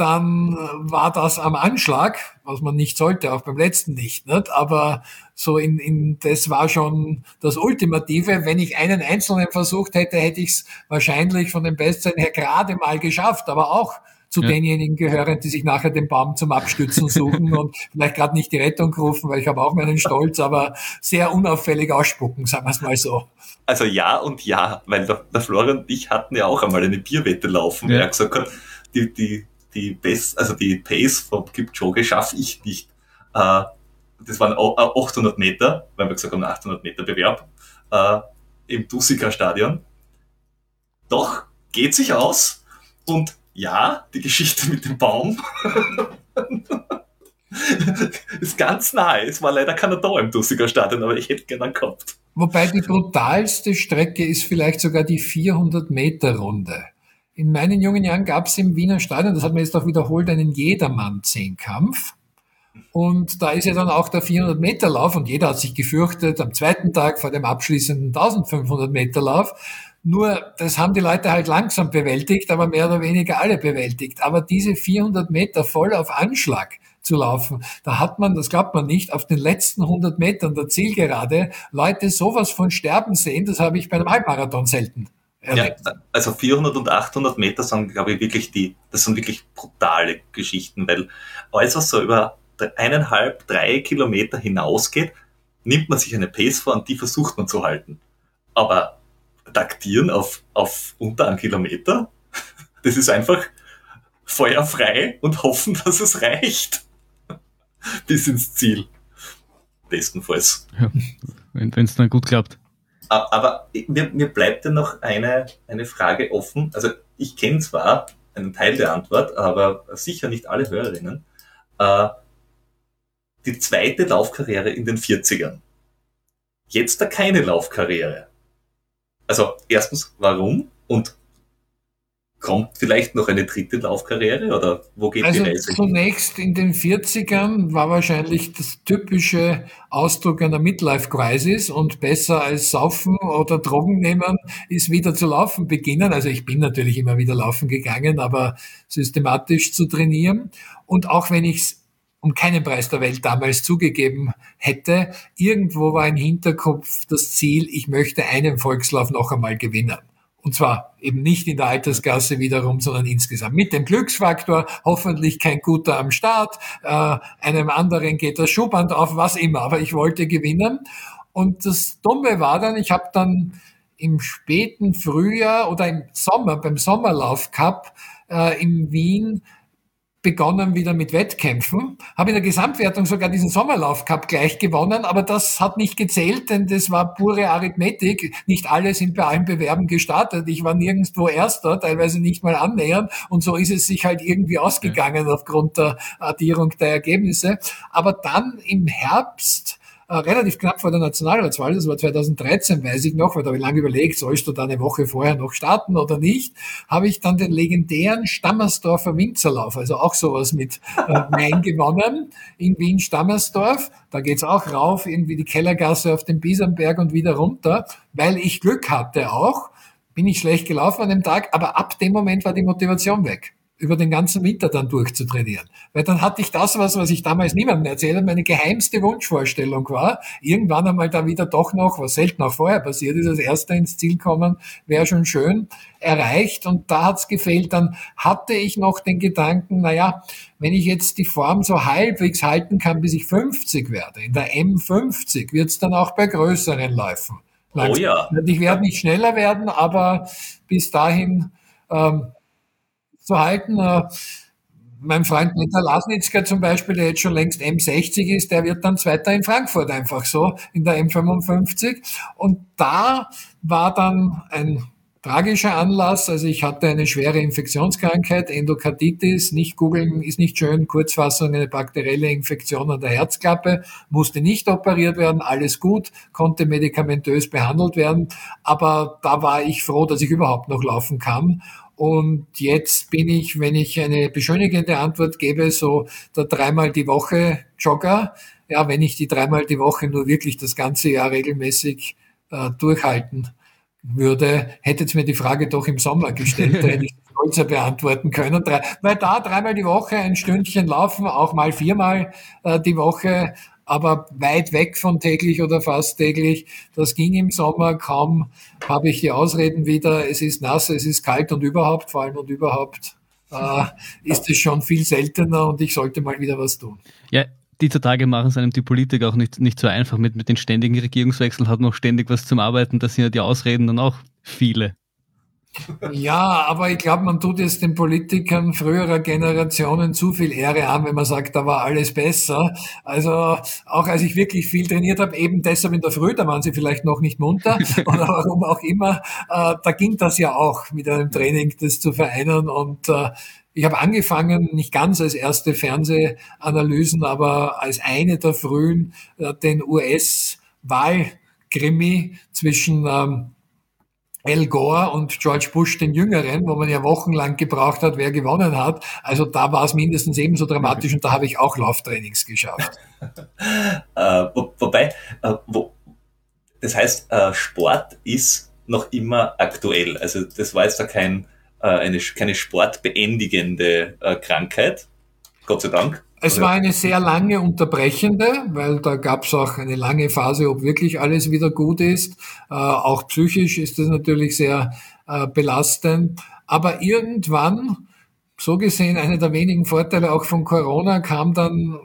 dann war das am Anschlag, was man nicht sollte, auch beim letzten nicht. nicht? Aber so in, in das war schon das Ultimative. Wenn ich einen einzelnen versucht hätte, hätte ich es wahrscheinlich von den Bestzeiten her gerade mal geschafft, aber auch zu ja. denjenigen gehören, die sich nachher den Baum zum Abstützen suchen [laughs] und vielleicht gerade nicht die Rettung rufen, weil ich habe auch meinen Stolz, aber sehr unauffällig ausspucken, sagen wir es mal so. Also ja und ja, weil der, der Florian und ich hatten ja auch einmal eine Bierwette laufen, ja. er gesagt hat, die, die, die Best, also die Pace vom Kipchoge schaffe ich nicht. Äh, das waren 800 Meter, weil wir gesagt haben, 800 Meter Bewerb äh, im Dusiker Stadion. Doch, geht sich aus und ja, die Geschichte mit dem Baum [laughs] ist ganz nahe. Es war leider keiner da im Dussiger Stadion, aber ich hätte gerne gehabt. Wobei die brutalste Strecke ist vielleicht sogar die 400 Meter Runde. In meinen jungen Jahren gab es im Wiener Stadion, das hat man jetzt auch wiederholt, einen Jedermann-Zehnkampf. Und da ist ja dann auch der 400 Meter Lauf und jeder hat sich gefürchtet am zweiten Tag vor dem abschließenden 1500 Meter Lauf, Nur, das haben die Leute halt langsam bewältigt, aber mehr oder weniger alle bewältigt. Aber diese 400 Meter voll auf Anschlag zu laufen, da hat man, das glaubt man nicht, auf den letzten 100 Metern der Zielgerade Leute sowas von sterben sehen, das habe ich bei einem Halbmarathon selten. Ja, also 400 und 800 Meter sind, glaube ich, wirklich die, das sind wirklich brutale Geschichten, weil alles, was so über eineinhalb, drei Kilometer hinausgeht, nimmt man sich eine Pace vor und die versucht man zu halten. Aber taktieren auf, auf unter einem Kilometer, [laughs] das ist einfach feuerfrei und hoffen, [laughs] dass es reicht. Bis ins Ziel. Bestenfalls. Ja, wenn es dann gut klappt. Aber mir, mir bleibt ja noch eine, eine Frage offen. Also ich kenne zwar einen Teil der Antwort, aber sicher nicht alle Hörerinnen. Äh, die zweite Laufkarriere in den 40ern. Jetzt da keine Laufkarriere. Also erstens, warum? Und kommt vielleicht noch eine dritte Laufkarriere oder wo geht also die Reise? Zunächst in den 40ern war wahrscheinlich das typische Ausdruck einer Midlife-Crisis und besser als saufen oder Drogen nehmen ist wieder zu laufen beginnen. Also ich bin natürlich immer wieder laufen gegangen, aber systematisch zu trainieren. Und auch wenn ich es um keinen Preis der Welt damals zugegeben hätte. Irgendwo war im Hinterkopf das Ziel, ich möchte einen Volkslauf noch einmal gewinnen. Und zwar eben nicht in der Altersklasse wiederum, sondern insgesamt. Mit dem Glücksfaktor, hoffentlich kein guter am Start, äh, einem anderen geht das Schuhband auf, was immer. Aber ich wollte gewinnen. Und das Dumme war dann, ich habe dann im späten Frühjahr oder im Sommer, beim Sommerlauf Cup äh, in Wien begonnen wieder mit Wettkämpfen, habe in der Gesamtwertung sogar diesen Sommerlauf Cup gleich gewonnen, aber das hat nicht gezählt, denn das war pure Arithmetik. Nicht alle sind bei allen Bewerben gestartet. Ich war nirgendwo Erster, teilweise nicht mal annähernd und so ist es sich halt irgendwie ausgegangen aufgrund der Addierung der Ergebnisse. Aber dann im Herbst äh, relativ knapp vor der Nationalratswahl, das war 2013, weiß ich noch, weil da habe ich lange überlegt, sollst du da eine Woche vorher noch starten oder nicht, habe ich dann den legendären Stammersdorfer Winzerlauf, also auch sowas mit äh, [laughs] Main gewonnen, in Wien-Stammersdorf. Da geht's auch rauf, irgendwie die Kellergasse auf den Biesenberg und wieder runter, weil ich Glück hatte auch. Bin ich schlecht gelaufen an dem Tag, aber ab dem Moment war die Motivation weg über den ganzen Winter dann durchzutrainieren. Weil dann hatte ich das, was, was ich damals niemandem erzählt habe, meine geheimste Wunschvorstellung war, irgendwann einmal da wieder doch noch, was selten auch vorher passiert ist, als Erster ins Ziel kommen, wäre schon schön, erreicht. Und da hat's gefehlt. Dann hatte ich noch den Gedanken, naja, wenn ich jetzt die Form so halbwegs halten kann, bis ich 50 werde, in der M50 wird's dann auch bei größeren Läufen. Oh ja. Ich werde nicht schneller werden, aber bis dahin ähm, zu halten. Äh, mein Freund Peter Lasnitzka zum Beispiel, der jetzt schon längst M60 ist, der wird dann Zweiter in Frankfurt einfach so in der M55. Und da war dann ein tragischer Anlass. Also ich hatte eine schwere Infektionskrankheit, Endokarditis, nicht googeln ist nicht schön, Kurzfassung, eine bakterielle Infektion an der Herzklappe, musste nicht operiert werden, alles gut, konnte medikamentös behandelt werden. Aber da war ich froh, dass ich überhaupt noch laufen kann. Und jetzt bin ich, wenn ich eine beschönigende Antwort gebe, so der dreimal die Woche Jogger. Ja, wenn ich die dreimal die Woche nur wirklich das ganze Jahr regelmäßig äh, durchhalten würde, hättet mir die Frage doch im Sommer gestellt, da hätte ich stolzer beantworten können. Drei, weil da dreimal die Woche ein Stündchen laufen, auch mal viermal äh, die Woche, aber weit weg von täglich oder fast täglich. Das ging im Sommer kaum, habe ich die Ausreden wieder, es ist nass, es ist kalt und überhaupt, vor allem und überhaupt äh, ist es schon viel seltener und ich sollte mal wieder was tun. Ja, dieser Tage machen es einem die Politik auch nicht, nicht so einfach. Mit, mit den ständigen Regierungswechseln hat noch ständig was zum Arbeiten. Das sind ja die Ausreden dann auch viele. Ja, aber ich glaube, man tut jetzt den Politikern früherer Generationen zu viel Ehre an, wenn man sagt, da war alles besser. Also auch als ich wirklich viel trainiert habe, eben deshalb in der Früh, da waren sie vielleicht noch nicht munter [laughs] oder warum auch immer, äh, da ging das ja auch mit einem Training, das zu vereinen und äh, ich habe angefangen, nicht ganz als erste Fernsehanalysen, aber als eine der frühen, äh, den US-Wahlkrimi zwischen ähm, Al Gore und George Bush den Jüngeren, wo man ja wochenlang gebraucht hat, wer gewonnen hat. Also da war es mindestens ebenso dramatisch und da habe ich auch Lauftrainings geschafft. [laughs] äh, wo, wobei, äh, wo, das heißt, äh, Sport ist noch immer aktuell. Also das war jetzt da kein, äh, eine, keine sportbeendigende äh, Krankheit, Gott sei Dank. Es war eine sehr lange unterbrechende, weil da gab es auch eine lange Phase, ob wirklich alles wieder gut ist. Äh, auch psychisch ist das natürlich sehr äh, belastend. Aber irgendwann, so gesehen, einer der wenigen Vorteile auch von Corona kam dann,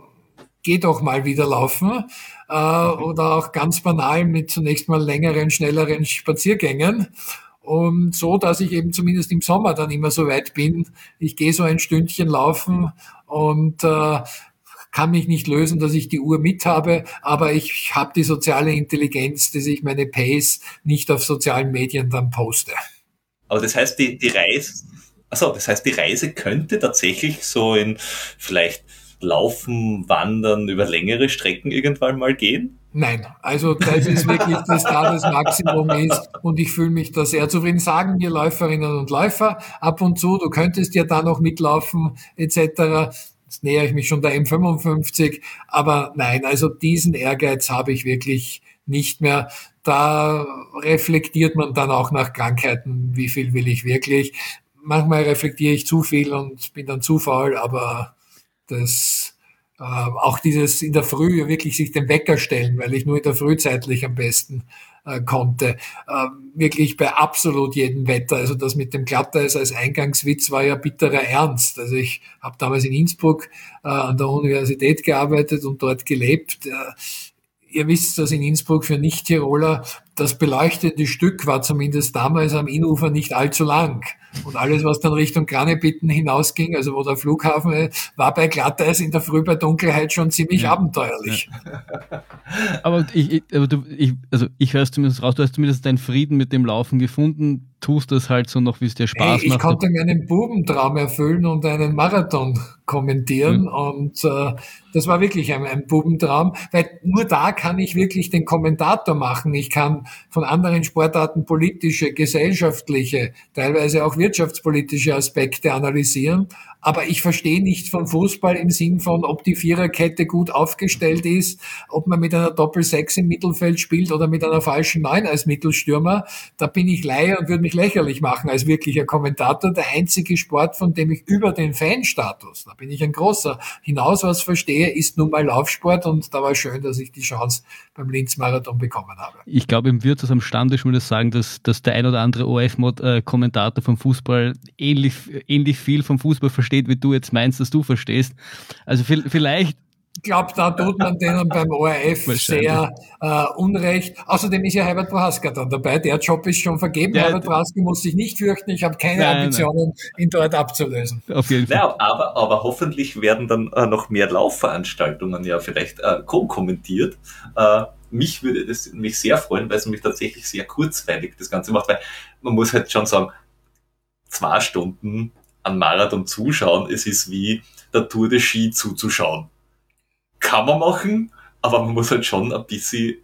geh doch mal wieder laufen. Äh, oder auch ganz banal mit zunächst mal längeren, schnelleren Spaziergängen. Und so, dass ich eben zumindest im Sommer dann immer so weit bin. Ich gehe so ein Stündchen laufen und äh, kann mich nicht lösen, dass ich die Uhr mit habe, aber ich habe die soziale Intelligenz, dass ich meine Pace nicht auf sozialen Medien dann poste. Aber das heißt, die, die Reise, also das heißt, die Reise könnte tatsächlich so in vielleicht Laufen, Wandern über längere Strecken irgendwann mal gehen? Nein, also das ist wirklich das da das Maximum ist und ich fühle mich da sehr zufrieden. Sagen wir Läuferinnen und Läufer ab und zu, du könntest ja da noch mitlaufen etc. Jetzt nähere ich mich schon der M55, aber nein, also diesen Ehrgeiz habe ich wirklich nicht mehr. Da reflektiert man dann auch nach Krankheiten, wie viel will ich wirklich. Manchmal reflektiere ich zu viel und bin dann zu faul, aber das äh, auch dieses in der Früh wirklich sich den Wecker stellen, weil ich nur in der Früh zeitlich am besten äh, konnte. Äh, wirklich bei absolut jedem Wetter. Also das mit dem Glatteis als Eingangswitz war ja bitterer Ernst. Also ich habe damals in Innsbruck äh, an der Universität gearbeitet und dort gelebt. Äh, ihr wisst, dass in Innsbruck für Nicht-Tiroler das beleuchtete Stück war zumindest damals am Innufer nicht allzu lang. Und alles, was dann Richtung Granebitten hinausging, also wo der Flughafen war bei Glatteis in der Früh bei Dunkelheit schon ziemlich ja. abenteuerlich. Ja. Aber ich, aber du, ich, also ich höre es zumindest raus, du hast zumindest deinen Frieden mit dem Laufen gefunden, tust das halt so noch, wie es dir Spaß hey, ich macht. Ich konnte mir einen Bubentraum erfüllen und einen Marathon kommentieren mhm. und äh, das war wirklich ein, ein Bubentraum, weil nur da kann ich wirklich den Kommentator machen. Ich kann von anderen Sportarten politische, gesellschaftliche, teilweise auch wirtschaftspolitische Aspekte analysieren. Aber ich verstehe nicht von Fußball im Sinn von, ob die Viererkette gut aufgestellt ist, ob man mit einer Doppel-Sechs im Mittelfeld spielt oder mit einer falschen Neun als Mittelstürmer. Da bin ich Laie und würde mich lächerlich machen als wirklicher Kommentator. Der einzige Sport, von dem ich über den Fanstatus, da bin ich ein großer, hinaus was verstehe, ist nun mal Laufsport und da war schön, dass ich die Chance beim Linz-Marathon bekommen habe. Ich glaube, im Wirtshaus am Stammtisch würde ich sagen, dass, dass der ein oder andere OF-Kommentator vom Fußball ähnlich, ähnlich viel vom Fußball versteht versteht, wie du jetzt meinst, dass du verstehst. Also vielleicht ich glaube, da tut man denen beim ORF sehr äh, unrecht. Außerdem ist ja Herbert Prohaska dann dabei. Der Job ist schon vergeben. Der, Herbert Prohaska muss sich nicht fürchten. Ich habe keine nein, Ambitionen, nein. ihn dort abzulösen. Auf jeden Fall. Naja, aber, aber hoffentlich werden dann äh, noch mehr Laufveranstaltungen ja vielleicht äh, kommentiert. Äh, mich würde es mich sehr freuen, weil es mich tatsächlich sehr kurzweilig das Ganze macht, weil man muss halt schon sagen, zwei Stunden an Marathon zuschauen, es ist wie der Tour de Ski zuzuschauen. Kann man machen, aber man muss halt schon ein bisschen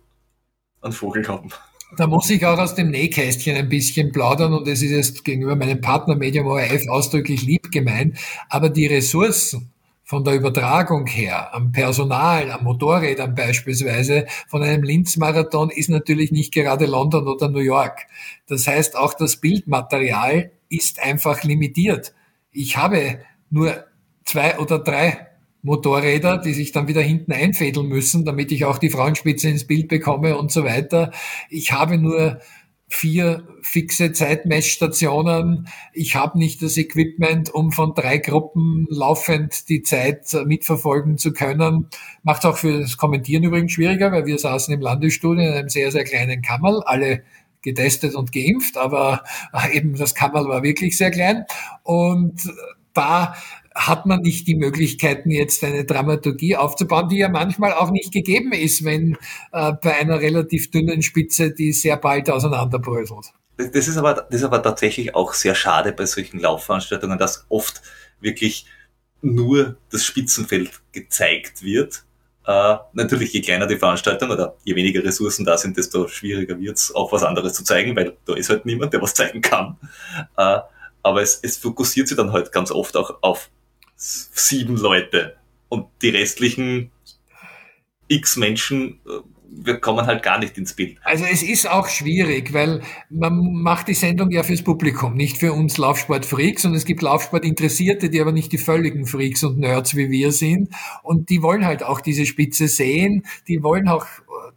einen Vogel haben. Da muss ich auch aus dem Nähkästchen ein bisschen plaudern und es ist jetzt gegenüber meinem Partner Medium ORF ausdrücklich lieb gemeint, aber die Ressourcen von der Übertragung her, am Personal, am Motorrädern beispielsweise, von einem Linz-Marathon ist natürlich nicht gerade London oder New York. Das heißt, auch das Bildmaterial ist einfach limitiert ich habe nur zwei oder drei Motorräder, die sich dann wieder hinten einfädeln müssen, damit ich auch die Frauenspitze ins Bild bekomme und so weiter. Ich habe nur vier fixe Zeitmessstationen. Ich habe nicht das Equipment, um von drei Gruppen laufend die Zeit mitverfolgen zu können. Macht auch für das Kommentieren übrigens schwieriger, weil wir saßen im Landesstudio in einem sehr, sehr kleinen Kammerl, alle getestet und geimpft, aber [laughs] eben das Kammerl war wirklich sehr klein. Und da hat man nicht die Möglichkeiten, jetzt eine Dramaturgie aufzubauen, die ja manchmal auch nicht gegeben ist, wenn äh, bei einer relativ dünnen Spitze die sehr bald auseinanderbröselt. Das ist aber, das ist aber tatsächlich auch sehr schade bei solchen Laufveranstaltungen, dass oft wirklich nur das Spitzenfeld gezeigt wird äh, natürlich, je kleiner die Veranstaltung oder je weniger Ressourcen da sind, desto schwieriger wird es auch was anderes zu zeigen, weil da ist halt niemand, der was [laughs] zeigen kann. Äh, aber es, es fokussiert sich dann halt ganz oft auch auf sieben Leute und die restlichen x Menschen äh, wir kommen halt gar nicht ins Bild. Also es ist auch schwierig, weil man macht die Sendung ja fürs Publikum, nicht für uns Laufsport-Freaks. Und es gibt Laufsport-Interessierte, die aber nicht die völligen Freaks und Nerds wie wir sind. Und die wollen halt auch diese Spitze sehen, die wollen auch,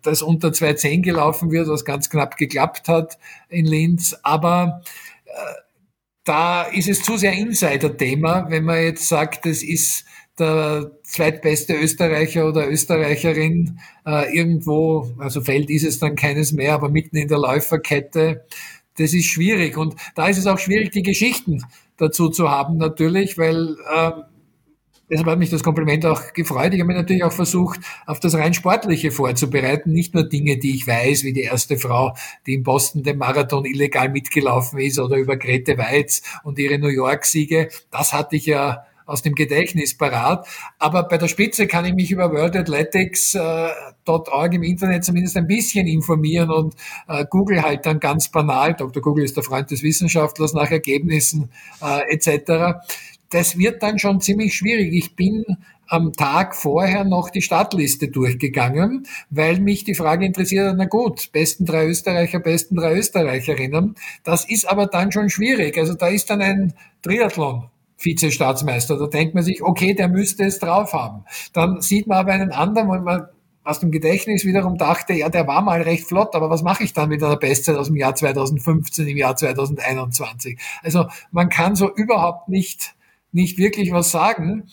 dass unter 2.10 gelaufen wird, was ganz knapp geklappt hat in Linz, aber äh, da ist es zu sehr Insider-Thema, wenn man jetzt sagt, das ist der zweitbeste Österreicher oder Österreicherin äh, irgendwo, also Feld ist es dann keines mehr, aber mitten in der Läuferkette, das ist schwierig. Und da ist es auch schwierig, die Geschichten dazu zu haben natürlich, weil äh, deshalb hat mich das Kompliment auch gefreut. Ich habe mich natürlich auch versucht, auf das rein Sportliche vorzubereiten. Nicht nur Dinge, die ich weiß, wie die erste Frau, die in Boston den Marathon illegal mitgelaufen ist oder über Grete Weiz und ihre New York-Siege. Das hatte ich ja aus dem Gedächtnis parat. Aber bei der Spitze kann ich mich über worldathletics.org äh, im Internet zumindest ein bisschen informieren und äh, Google halt dann ganz banal, Dr. Google ist der Freund des Wissenschaftlers, nach Ergebnissen äh, etc. Das wird dann schon ziemlich schwierig. Ich bin am Tag vorher noch die Startliste durchgegangen, weil mich die Frage interessiert, na gut, besten drei Österreicher, besten drei Österreicherinnen. Das ist aber dann schon schwierig. Also da ist dann ein Triathlon Vizestaatsmeister. Da denkt man sich, okay, der müsste es drauf haben. Dann sieht man aber einen anderen, wo man aus dem Gedächtnis wiederum dachte, ja, der war mal recht flott, aber was mache ich dann mit einer Bestzeit aus dem Jahr 2015 im Jahr 2021? Also man kann so überhaupt nicht, nicht wirklich was sagen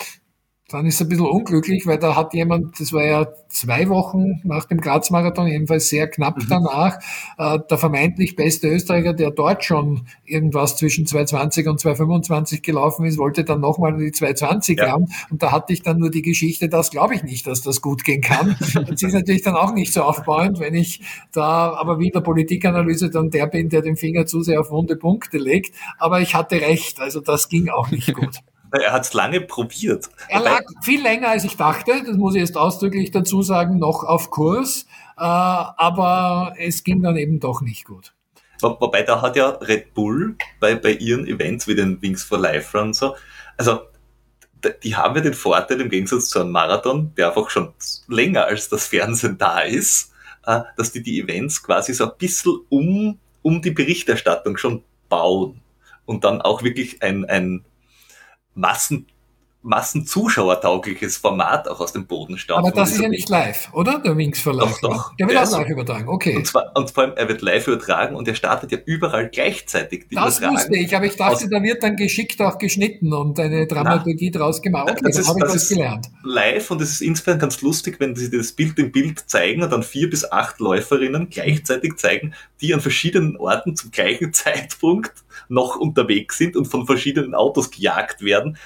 dann ist es ein bisschen unglücklich, weil da hat jemand, das war ja zwei Wochen nach dem Graz-Marathon, jedenfalls sehr knapp mhm. danach, äh, der vermeintlich beste Österreicher, der dort schon irgendwas zwischen 220 und 225 gelaufen ist, wollte dann nochmal die 220 ja. haben. Und da hatte ich dann nur die Geschichte, das glaube ich nicht, dass das gut gehen kann. [laughs] das ist natürlich dann auch nicht so aufbauend, wenn ich da aber wie in der Politikanalyse dann der bin, der den Finger zu sehr auf wunde Punkte legt. Aber ich hatte recht, also das ging auch nicht gut. Er hat es lange probiert. Er lag viel länger, als ich dachte, das muss ich jetzt ausdrücklich dazu sagen, noch auf Kurs, äh, aber es ging dann eben doch nicht gut. Wobei da hat ja Red Bull bei, bei ihren Events wie den Wings for Life Run so, also die haben ja den Vorteil im Gegensatz zu einem Marathon, der einfach schon länger als das Fernsehen da ist, äh, dass die die Events quasi so ein bisschen um, um die Berichterstattung schon bauen und dann auch wirklich ein, ein Massen, massenzuschauertaugliches Format auch aus dem Boden stampfen. Aber das ist ja nicht live, oder? Der Wings Life. Doch, doch. Der wird auch live übertragen, okay. Und, zwar, und vor allem, er wird live übertragen und er startet ja überall gleichzeitig. Die das wusste ich, aber ich dachte, da wird dann geschickt auch geschnitten und eine Dramaturgie Na, draus gemacht. Okay, das, das habe ich das gelernt. Live und es ist insofern ganz lustig, wenn sie das Bild im Bild zeigen und dann vier bis acht Läuferinnen gleichzeitig zeigen, die an verschiedenen Orten zum gleichen [laughs] Zeitpunkt noch unterwegs sind und von verschiedenen Autos gejagt werden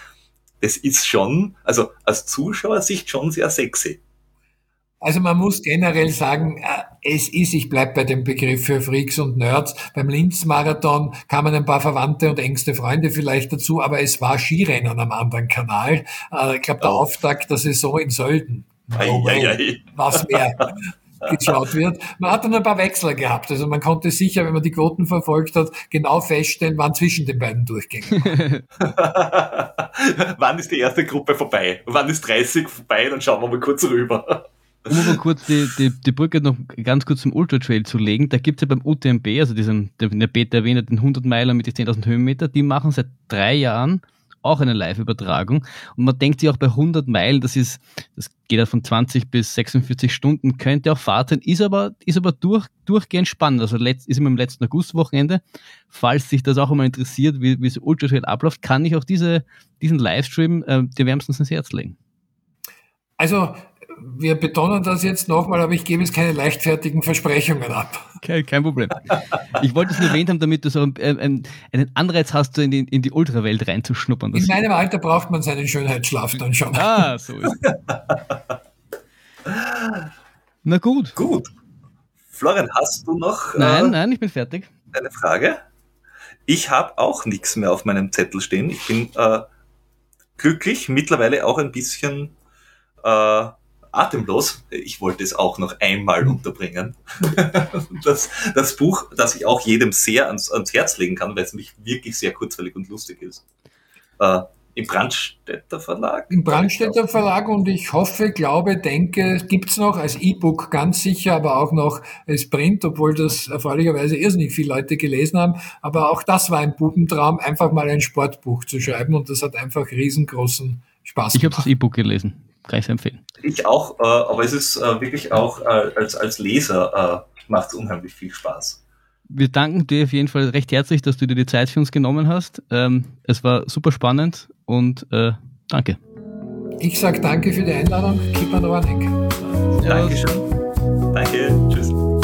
das ist schon, also aus Zuschauersicht schon sehr sexy. Also man muss generell sagen, äh, es ist, ich bleibe bei dem Begriff für Freaks und Nerds, beim Linz-Marathon kamen ein paar Verwandte und engste Freunde vielleicht dazu, aber es war Skirennen am anderen Kanal. Äh, ich glaube, der oh. Auftakt der Saison in Sölden. Ei, ei, ei. Was mehr geschaut wird. Man hat dann ein paar Wechsler gehabt. Also man konnte sicher, wenn man die Quoten verfolgt hat, genau feststellen, wann zwischen den beiden Durchgängen [laughs] wann ist die erste Gruppe vorbei? Wann ist 30 vorbei? Dann schauen wir mal kurz rüber. Um aber kurz die, die, die Brücke noch ganz kurz zum Ultra Trail zu legen, da gibt es ja beim UTMB, also diesem, der, der Peter erwähnt, den 100 Meiler mit den 10.000 Höhenmeter, die machen seit drei Jahren auch eine Live-Übertragung. Und man denkt sich auch bei 100 Meilen, das ist, das geht ja von 20 bis 46 Stunden, könnte auch Fahrt sein, ist aber, ist aber durch, durchgehend spannend. Also letzt, ist immer im letzten Augustwochenende. Falls sich das auch immer interessiert, wie, wie so Ultratrail abläuft, kann ich auch diese, diesen Livestream äh, dir wärmstens ins Herz legen. Also wir betonen das jetzt nochmal, aber ich gebe jetzt keine leichtfertigen Versprechungen ab. Kein, kein Problem. Ich wollte es nur erwähnt haben, damit du so einen, einen Anreiz hast, so in die, in die Ultrawelt reinzuschnuppern. In meinem Alter braucht man seinen Schönheitsschlaf dann schon. Ah, so ist es. Na gut. Gut. Florian, hast du noch? Nein, äh, nein, ich bin fertig. Eine Frage? Ich habe auch nichts mehr auf meinem Zettel stehen. Ich bin äh, glücklich, mittlerweile auch ein bisschen äh, atemlos. Ich wollte es auch noch einmal unterbringen. [laughs] das, das Buch, das ich auch jedem sehr ans, ans Herz legen kann, weil es mich wirklich sehr kurzweilig und lustig ist. Äh, Im Brandstätter Verlag? Im Brandstätter Verlag und ich hoffe, glaube, denke, gibt's noch als E-Book ganz sicher, aber auch noch als Print, obwohl das erfreulicherweise irrsinnig viele Leute gelesen haben. Aber auch das war ein Bubentraum, einfach mal ein Sportbuch zu schreiben und das hat einfach riesengroßen Spaß gemacht. Ich habe das E-Book gelesen, kann ich empfehlen. Ich auch, äh, aber es ist äh, wirklich auch äh, als, als Leser macht es unheimlich viel Spaß wir danken dir auf jeden Fall recht herzlich, dass du dir die Zeit für uns genommen hast. Ähm, es war super spannend und äh, danke. Ich sage danke für die Einladung. Keep on running. Dankeschön. Danke. Tschüss.